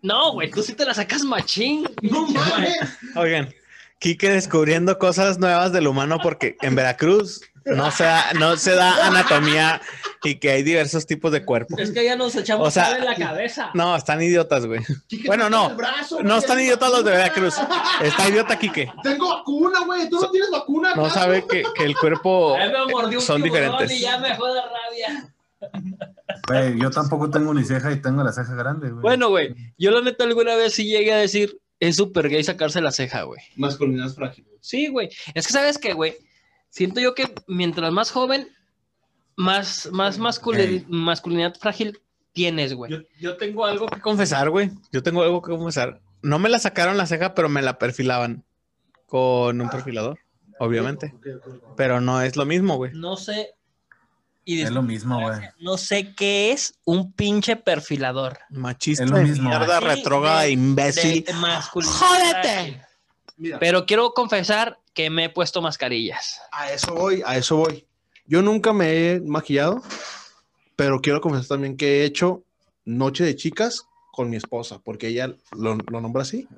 No, güey, tú sí te la sacas machín. No mames. Oigan, Quique descubriendo cosas nuevas del humano porque en Veracruz no se da, no se da anatomía y que hay diversos tipos de cuerpo. Es que ya nos echamos O sea, en la cabeza. No, están idiotas, güey. Quique, Bueno, no. brazo, No güey. están idiotas los de Veracruz. Está idiota Quique. Tengo vacuna, güey. Tú no tienes vacuna. No sabe que, que el cuerpo me son diferentes. Y ya me jode rabia. Güey, yo tampoco tengo ni ceja y tengo la ceja grande, güey. Bueno, güey, yo la neta alguna vez sí llegué a decir, es súper gay sacarse la ceja, güey. Masculinidad frágil. Sí, güey. Es que, ¿sabes qué, güey? Siento yo que mientras más joven, más, más masculi- Ey. masculinidad frágil tienes, güey. Yo, yo tengo algo que confesar, güey. Yo tengo algo que confesar. No me la sacaron la ceja, pero me la perfilaban con un perfilador. obviamente. Pero no es lo mismo, güey. No sé. Y Es lo mismo, güey. no sé qué es un pinche perfilador. Machista Es lo de mismo. mierda, Sí, retrógrada, imbécil. de. ¡Jódete! Mira, Pero quiero confesar que me he puesto mascarillas. a eso voy, a eso voy. Yo nunca me he maquillado, pero quiero confesar también que he hecho noche de chicas con mi esposa, porque ella lo, lo nombra así.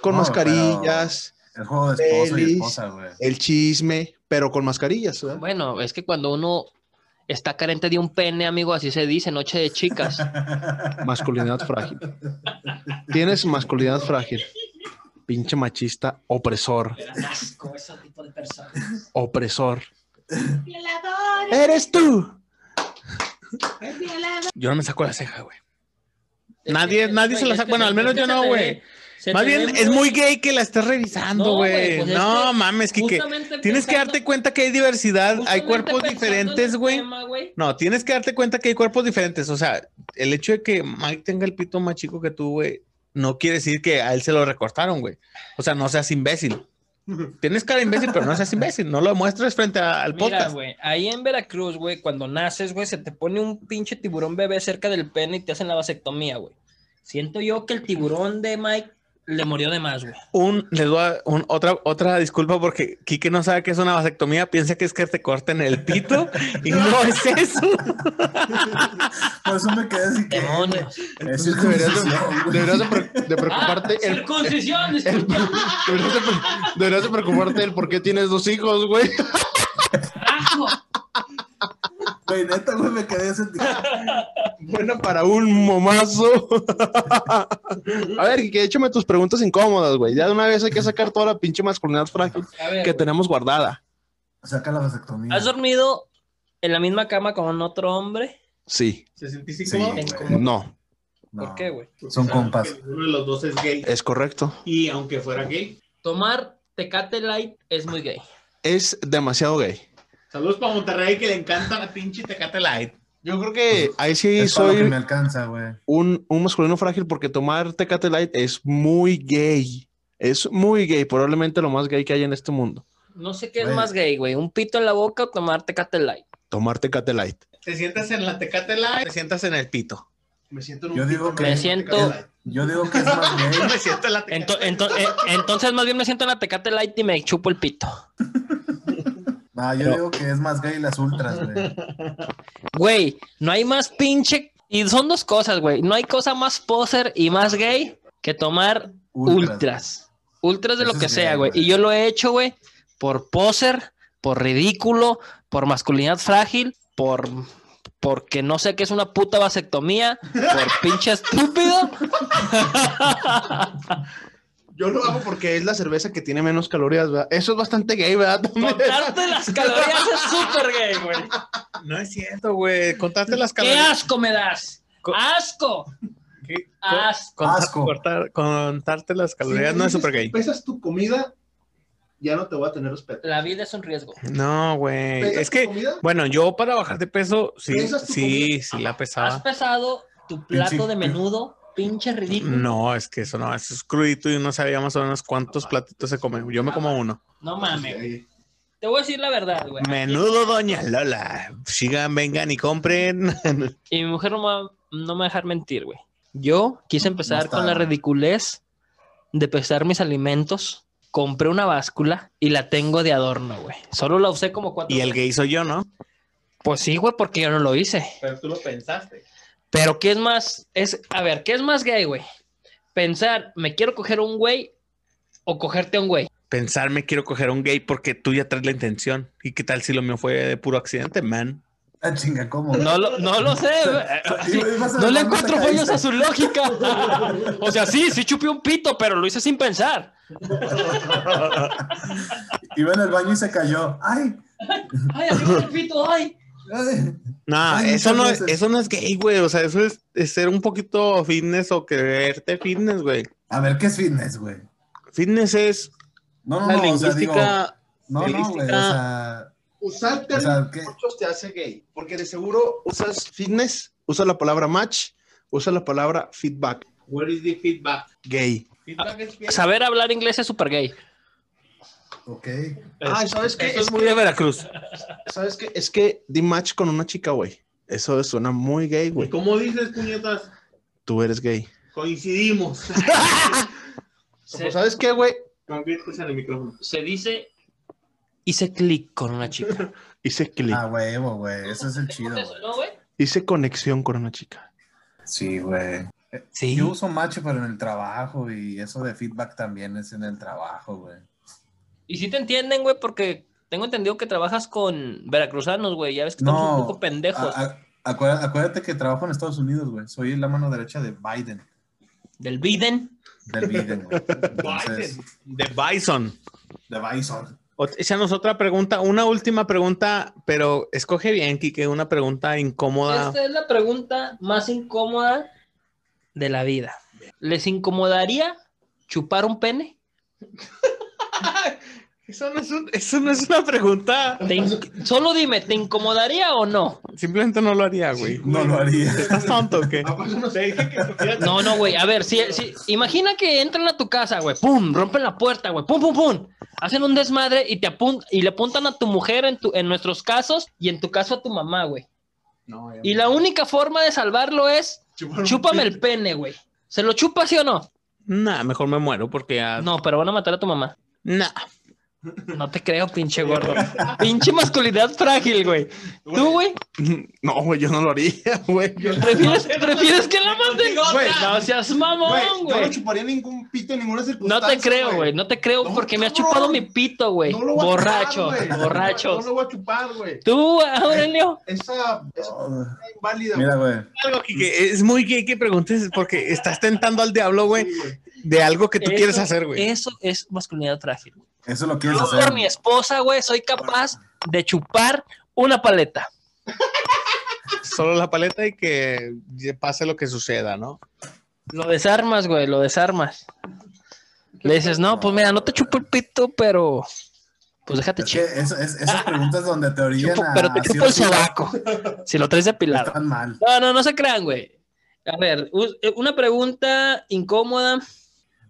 Con No, mascarillas, El juego de esposo y esposa, güey. el chisme, pero con mascarillas. ¿verdad? Bueno, es que cuando uno está carente de un pene, amigo, así se dice, noche de chicas. Masculinidad frágil. Tienes masculinidad frágil. Pinche machista, opresor, asco ese tipo de personas. opresor. ¡Eres tú! Yo no me saco la ceja, güey. Nadie, nadie se la saca. Bueno, al menos yo no, güey. Más bien, es muy gay que la estés revisando, No, güey. güey, pues es no que mames, que Justamente tienes que darte cuenta que hay diversidad, hay cuerpos diferentes, güey. No, tienes que darte cuenta que hay cuerpos diferentes. O sea, el hecho de que Mike tenga el pito más chico que tú, güey, no quiere decir que a él se lo recortaron, güey. O sea, no seas imbécil. Tienes cara imbécil, pero no seas imbécil. No lo muestres frente a- al Mira, podcast. güey, ahí en Veracruz, güey, cuando naces, güey, se te pone un pinche tiburón bebé cerca del pene y te hacen la vasectomía, güey. Siento yo que el tiburón de Mike le murió de más, güey. Un, les doy un- otra, otra disculpa porque Kike no sabe qué es una vasectomía, piensa que es que te corten el pito y no es eso. Por eso me quedé así que. Demonios. Es deberías de, deberías de pre- de preocuparte. Ah, el- circuncisión, el- disculpa. deberías, de, deberías de preocuparte el por qué tienes dos hijos, güey. Güey, neta, güey, me quedé así. Bueno, para un momazo. A ver, que échame tus preguntas incómodas, güey. Ya de una vez hay que sacar toda la pinche masculinidad frágil ver, que tenemos guardada. Saca la vasectomía. ¿has dormido en la misma cama con otro hombre? Sí, ¿Se sentís Sí, No. ¿Por qué, güey? Son compas. Uno de los dos es gay. es correcto. Y aunque fuera gay. Tomar Tecate Light es muy gay. Es demasiado gay. Saludos para Monterrey que le encanta la pinche Tecate Light. Yo creo que ahí sí Es lo que soy me alcanza, güey. un, un masculino frágil porque tomar Tecate Light es muy gay. Es muy gay, probablemente lo más gay que hay en este mundo. No sé qué es más gay, güey. Un pito en la boca o tomar Tecate Light. Tomar Tecate Light. Te sientas en la Tecate Light, te sientas en el pito. Me siento Yo digo que. Me siento- Yo digo que es más gay. Me siento en la Tecate Ento- ento- eh, entonces, más bien me siento en la Tecate Light y me chupo el pito. No, yo digo que es más gay las ultras, güey. Güey, no hay más pinche. Y son dos cosas, güey. No hay cosa más poser y más gay que tomar ultras. Ultras, de Eso lo que sea, güey. Y yo lo he hecho, güey, por poser, por ridículo, por masculinidad frágil, por. Porque no sé qué es una puta vasectomía, por pinche estúpido. Yo lo hago porque es la cerveza que tiene menos calorías, ¿verdad? Eso es bastante gay, ¿verdad? Contarte las calorías es súper gay, güey. No es cierto, güey. Contaste las ¡Qué calorías. asco me das! Co- ¡Asco! ¿Qué? ¡Asco! Contar- Asco. cortar- contarte las calorías no es súper gay. Pesas tu comida, ya no te voy a tener respeto. La vida es un riesgo. No, güey. ¿Pesas Es tu que, comida? bueno, yo para bajar de peso, sí, ¿Pesas tu sí, comida? sí la ¿Has pesaba. pesado tu plato de menudo? Pinche ridículo. No, es que eso no, eso es crudito y no sabía más o menos cuántos platitos se comen. Yo me como uno. No mames. güey. Te voy a decir la verdad, güey. Menudo, doña Lola. Sigan, vengan y compren. Y mi mujer no me, va, no me va a dejar mentir, güey. Yo quise empezar con la ridiculez de pesar mis alimentos. Compré una báscula y la tengo de adorno, güey. Solo la usé como cuatro y el gay soy yo, ¿no? Pues sí, güey, porque yo no lo hice. Pero tú lo pensaste. Pero ¿qué es más? Es, a ver, ¿qué es más gay, güey? Pensar, ¿me quiero coger un güey o cogerte a un güey? Pensar me quiero coger a un gay porque tú ya traes la intención. ¿Y qué tal si lo mío fue de puro accidente, man? Ah, chinga, ¿cómo? No lo, no lo sé, a No le encuentro fallos a su lógica. O sea, sí, sí chupé un pito, pero lo hice sin pensar. Iba en el baño y se cayó. ¡Ay! Ay, arriba el pito, ay. Ay. No, Ay, eso no, es, eso no es gay, güey. O sea, eso es, es ser un poquito fitness o creerte fitness, güey. A ver, ¿qué es fitness, güey? Fitness es No, no, la no, o sea, digo... lingüística. No, no, güey, o lingüística- sea... Usar O sea, ¿qué? muchos te hace gay, porque de seguro usas fitness, usas la palabra match, usas la palabra feedback, What is the feedback? gay. Feedback es gay. Saber hablar inglés es súper gay. Ok. Ay, ¿sabes qué? Eso Es es muy de Veracruz. ¿Sabes qué? Es que di match con una chica, güey. Eso suena muy gay, güey. ¿Cómo dices, puñetas? Tú eres gay. Coincidimos. Se, ¿Sabes qué, güey? Que el micrófono. se dice hice clic con una chica. Hice clic. Ah, huevo, güey. Ese es el chido, Eso. ¿no, güey? Hice conexión con una chica. Sí, güey. Sí. Yo uso macho, pero en el trabajo y eso de feedback también es en el trabajo, güey. Y sí te entienden, güey, porque tengo entendido que trabajas con veracruzanos, güey. Ya ves que estamos No, un poco pendejos. A- a- acuérdate, acuérdate que trabajo en Estados Unidos, güey. Soy la mano derecha de Biden. Del Biden. Del Biden, güey. Entonces, De Bison. de Bison. Échanos otra pregunta, una última pregunta, pero escoge bien, Kike, una pregunta incómoda. Esta es la pregunta más incómoda de la vida. ¿Les incomodaría chupar un pene? Eso no es, un- eso no es una pregunta. ¿Te in- Solo dime, ¿te incomodaría o no? Simplemente no lo haría, güey. No lo haría. ¿Estás tonto o qué? No, no, güey. A ver, si, si- imagina que entran a tu casa, güey. Pum, rompen la puerta, güey. Pum, pum, pum. Hacen un desmadre y te apun- y le apuntan a tu mujer en, tu, en nuestros casos y en tu caso a tu mamá, güey. Y la única forma de salvarlo es chúpame el pene, güey. ¿Se lo chupa sí o no? Nah, mejor me muero porque ya. No, pero van a matar a tu mamá. Nah. No te creo, pinche gordo. pinche masculinidad frágil, güey. ¿Tú, güey? No, güey, yo no lo haría, güey. ¿Prefieres, prefieres que la? Güey, No seas mamón, Güey, yo no güey. chuparía ningún pito en ninguna No circunstancia. te creo, güey. No te creo No, porque me has chupado mi pito, güey. No lo Borracho, chupar, güey. No lo voy a chupar, güey. ¿Tú, Aurelio? Esa, esa es inválida, Mira, güey. güey. Algo que es muy gay que preguntes porque estás tentando al diablo, güey, Sí, güey. De algo que tú Eso- quieres hacer, güey. Eso es masculinidad frágil. Eso lo quieres Yo hacer. por mi esposa, güey, soy capaz de chupar una paleta. Solo la paleta y que pase lo que suceda, ¿no? Lo desarmas, güey, lo desarmas. Le dices, no, pues mira, no te chupo el pito, pero pues déjate Es chupar. eso- es- esas preguntas donde te orillan a. pero te chupo el sobaco. Si lo traes depilado. Están mal. No, no, no se crean, güey. A ver, eh, una pregunta incómoda.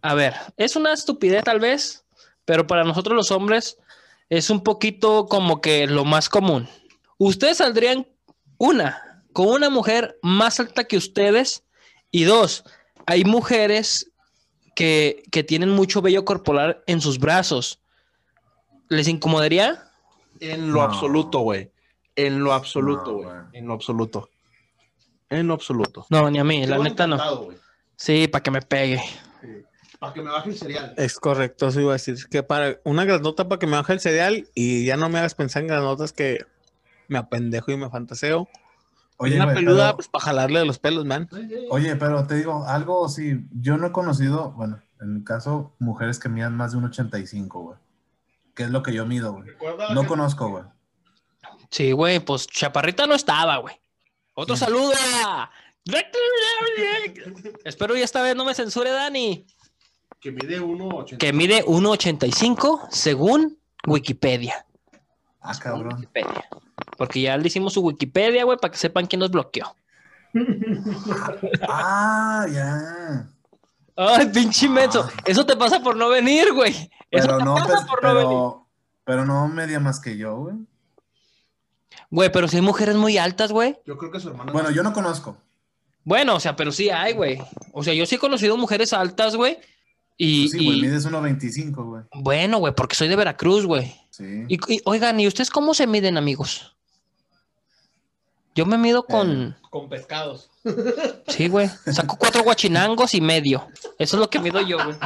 A ver, es una estupidez tal vez, pero para nosotros los hombres es un poquito como que lo más común. Ustedes saldrían, una, con una mujer más alta que ustedes y dos, hay mujeres que, que tienen mucho vello corporal en sus brazos. ¿Les incomodaría? En lo No. absoluto, güey. En lo absoluto, güey. en lo absoluto. En lo absoluto. No, ni a mí, la neta no. Sí, para que me pegue. Para que me baje el cereal. Es correcto, eso iba a decir. Que para una granota para que me baje el cereal y ya no me hagas pensar en granotas que me apendejo y me fantaseo. Oye, una peluda, pero- pues para jalarle de los pelos, man. Oye, pero te digo, algo sí, yo no he conocido, bueno, en mi caso, mujeres que midan más de un 85, güey. Que es lo que yo mido, güey. No conozco, güey. Sí, güey, pues Chaparrita no estaba, güey. Otro saludo. Espero y esta vez no me censure Dani. Que mide 1,80. Que mide 1.85 según Wikipedia. Ah, cabrón. Wikipedia. Porque ya le hicimos su Wikipedia, güey, para que sepan quién nos bloqueó. Ah, ya. Ay, pinche menso. Eso te pasa por no venir, güey. Eso Pero te no, pasa pues, por no venir. pero, pero no media más que yo, güey. Güey, pero si hay mujeres muy altas, güey. Yo creo que su hermana. Bueno, yo no conozco. Bueno, o sea, pero sí hay, güey. O sea, yo sí he conocido mujeres altas, güey. Y, Sí, güey, y- mides 1.25, güey. bueno, güey, porque soy de Veracruz, güey. Sí. Y, y, oigan, ¿y ustedes cómo se miden, amigos? Yo me mido con. Con pescados. Sí, güey. Saco cuatro guachinangos y medio. Eso es lo que mido yo, güey.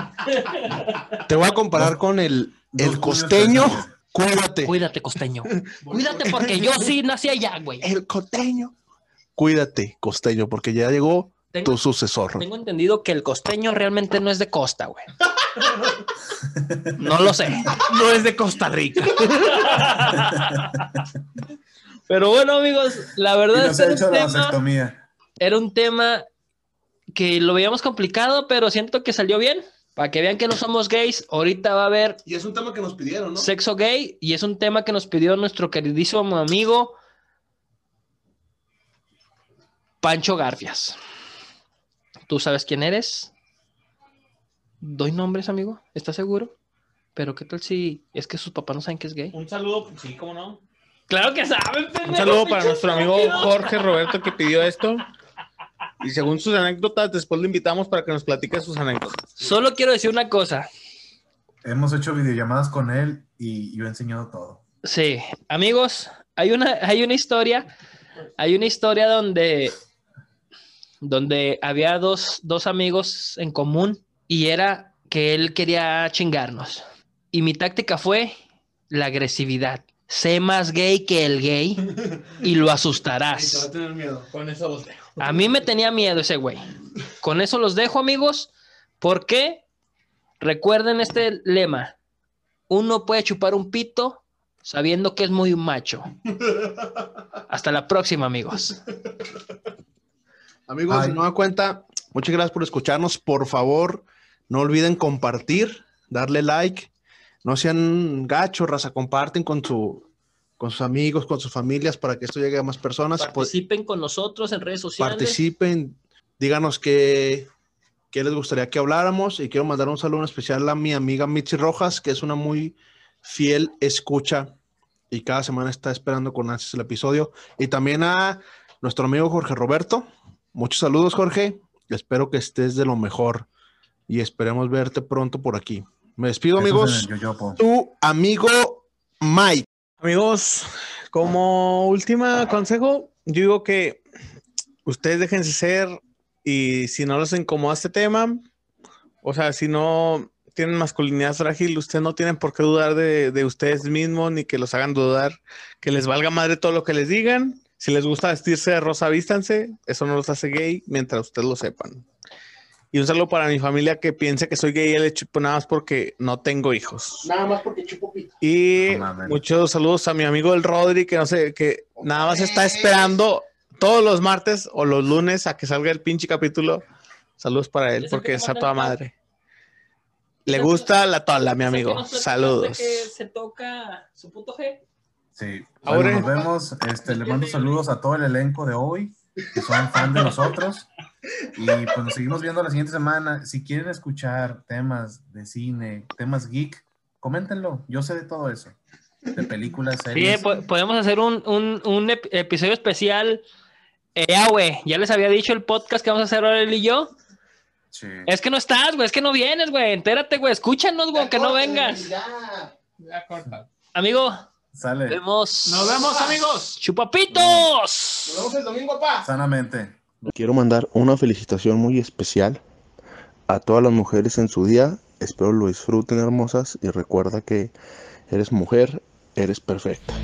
Te voy a comparar con el, el costeño. Cuídate. Cuídate, costeño. Cuídate porque yo sí nací allá, güey. El costeño. Cuídate, costeño, porque ya llegó Tengo, tu sucesor. tengo entendido que el costeño realmente no es de costa, güey. No lo sé. No es de Costa Rica. Pero bueno, amigos, la verdad no es que era era un tema que lo veíamos complicado, pero siento que salió bien. Para que vean que no somos gays, ahorita va a haber Y es un tema que nos pidieron, ¿no? sexo gay y es un tema que nos pidió nuestro queridísimo amigo Pancho Garfias. ¿Tú sabes quién eres? ¿Doy nombres, amigo? ¿Estás seguro? Pero ¿qué tal si es que sus papás no saben que es gay? Un saludo, sí, cómo no. Claro que saben, Un pendejo, saludo para nuestro amigo. Jorge Roberto que pidió esto. Y según sus anécdotas, después lo invitamos para que nos platique sus anécdotas. Solo quiero decir una cosa. Hemos hecho videollamadas con él y yo he enseñado todo. Sí, amigos, hay una, hay una historia, hay una historia donde, donde había dos, dos amigos en común y era que él quería chingarnos. Y mi táctica fue la agresividad. Sé más gay que el gay y lo asustarás. tener miedo. Con eso los dejo. A mí me tenía miedo ese güey. Con eso los dejo, amigos. ¿Por qué? Recuerden este lema. Uno puede chupar un pito sabiendo que es muy macho. Hasta la próxima, amigos. Amigos, Ay. de nueva cuenta, muchas gracias por escucharnos. Por favor, no olviden compartir, darle like. No sean gachos, raza, comparten con, su, con sus amigos, con sus familias para que esto llegue a más personas. Pues, Participen con nosotros en redes sociales. participen, díganos qué, qué les gustaría que habláramos. Y quiero mandar un saludo especial a mi amiga Mitzi Rojas, que es una muy fiel escucha y cada semana está esperando con ansias el episodio. Y también a nuestro amigo Jorge Roberto. Muchos saludos, Jorge. Espero que estés de lo mejor y esperemos verte pronto por aquí. Me despido, amigos. Tu amigo Mike. Amigos, como última consejo, yo digo que ustedes déjense ser y si no les incomoda este tema, o sea, si no tienen masculinidad frágil, ustedes no tienen por qué dudar de, de ustedes mismos ni que los hagan dudar, que les valga madre todo lo que les digan. Si les gusta vestirse de rosa, vístanse. Eso no los hace gay mientras ustedes lo sepan. Y un saludo para mi familia que piensa que soy gay el hecho nada más porque no tengo hijos. Nada más porque chupo pito. Y No muchos saludos a mi amigo el Rodri, que no sé, que nada más está esperando todos los martes o los lunes a que salga el pinche capítulo. Saludos para él, ¿Es porque manda toda madre. Le gusta la tola, mi ¿Es amigo. Saludos. que se toca su puto G. Sí. Ahora- Bueno, nos vemos. Este, le mando saludos a todo el elenco de hoy, que son fan de nosotros. Y pues nos seguimos viendo la siguiente semana. Si quieren escuchar temas de cine, temas geek, coméntenlo. Yo sé de todo eso. De películas, Sí, series. po- podemos hacer un, un- un ep- episodio especial. Eh, ah, güey, ya les había dicho el podcast que vamos a hacer ahora él y yo. Sí. Es que no estás, güey, es que no vienes, güey. Entérate, güey, escúchanos, güey, que no vengas. Amigo, Sale vemos. Nos vemos, amigos. ¡Chupapitos! vemos el domingo, pa. sanamente. Quiero mandar una felicitación muy especial a todas las mujeres en su día. Espero lo disfruten hermosas y recuerda que eres mujer, eres perfecta.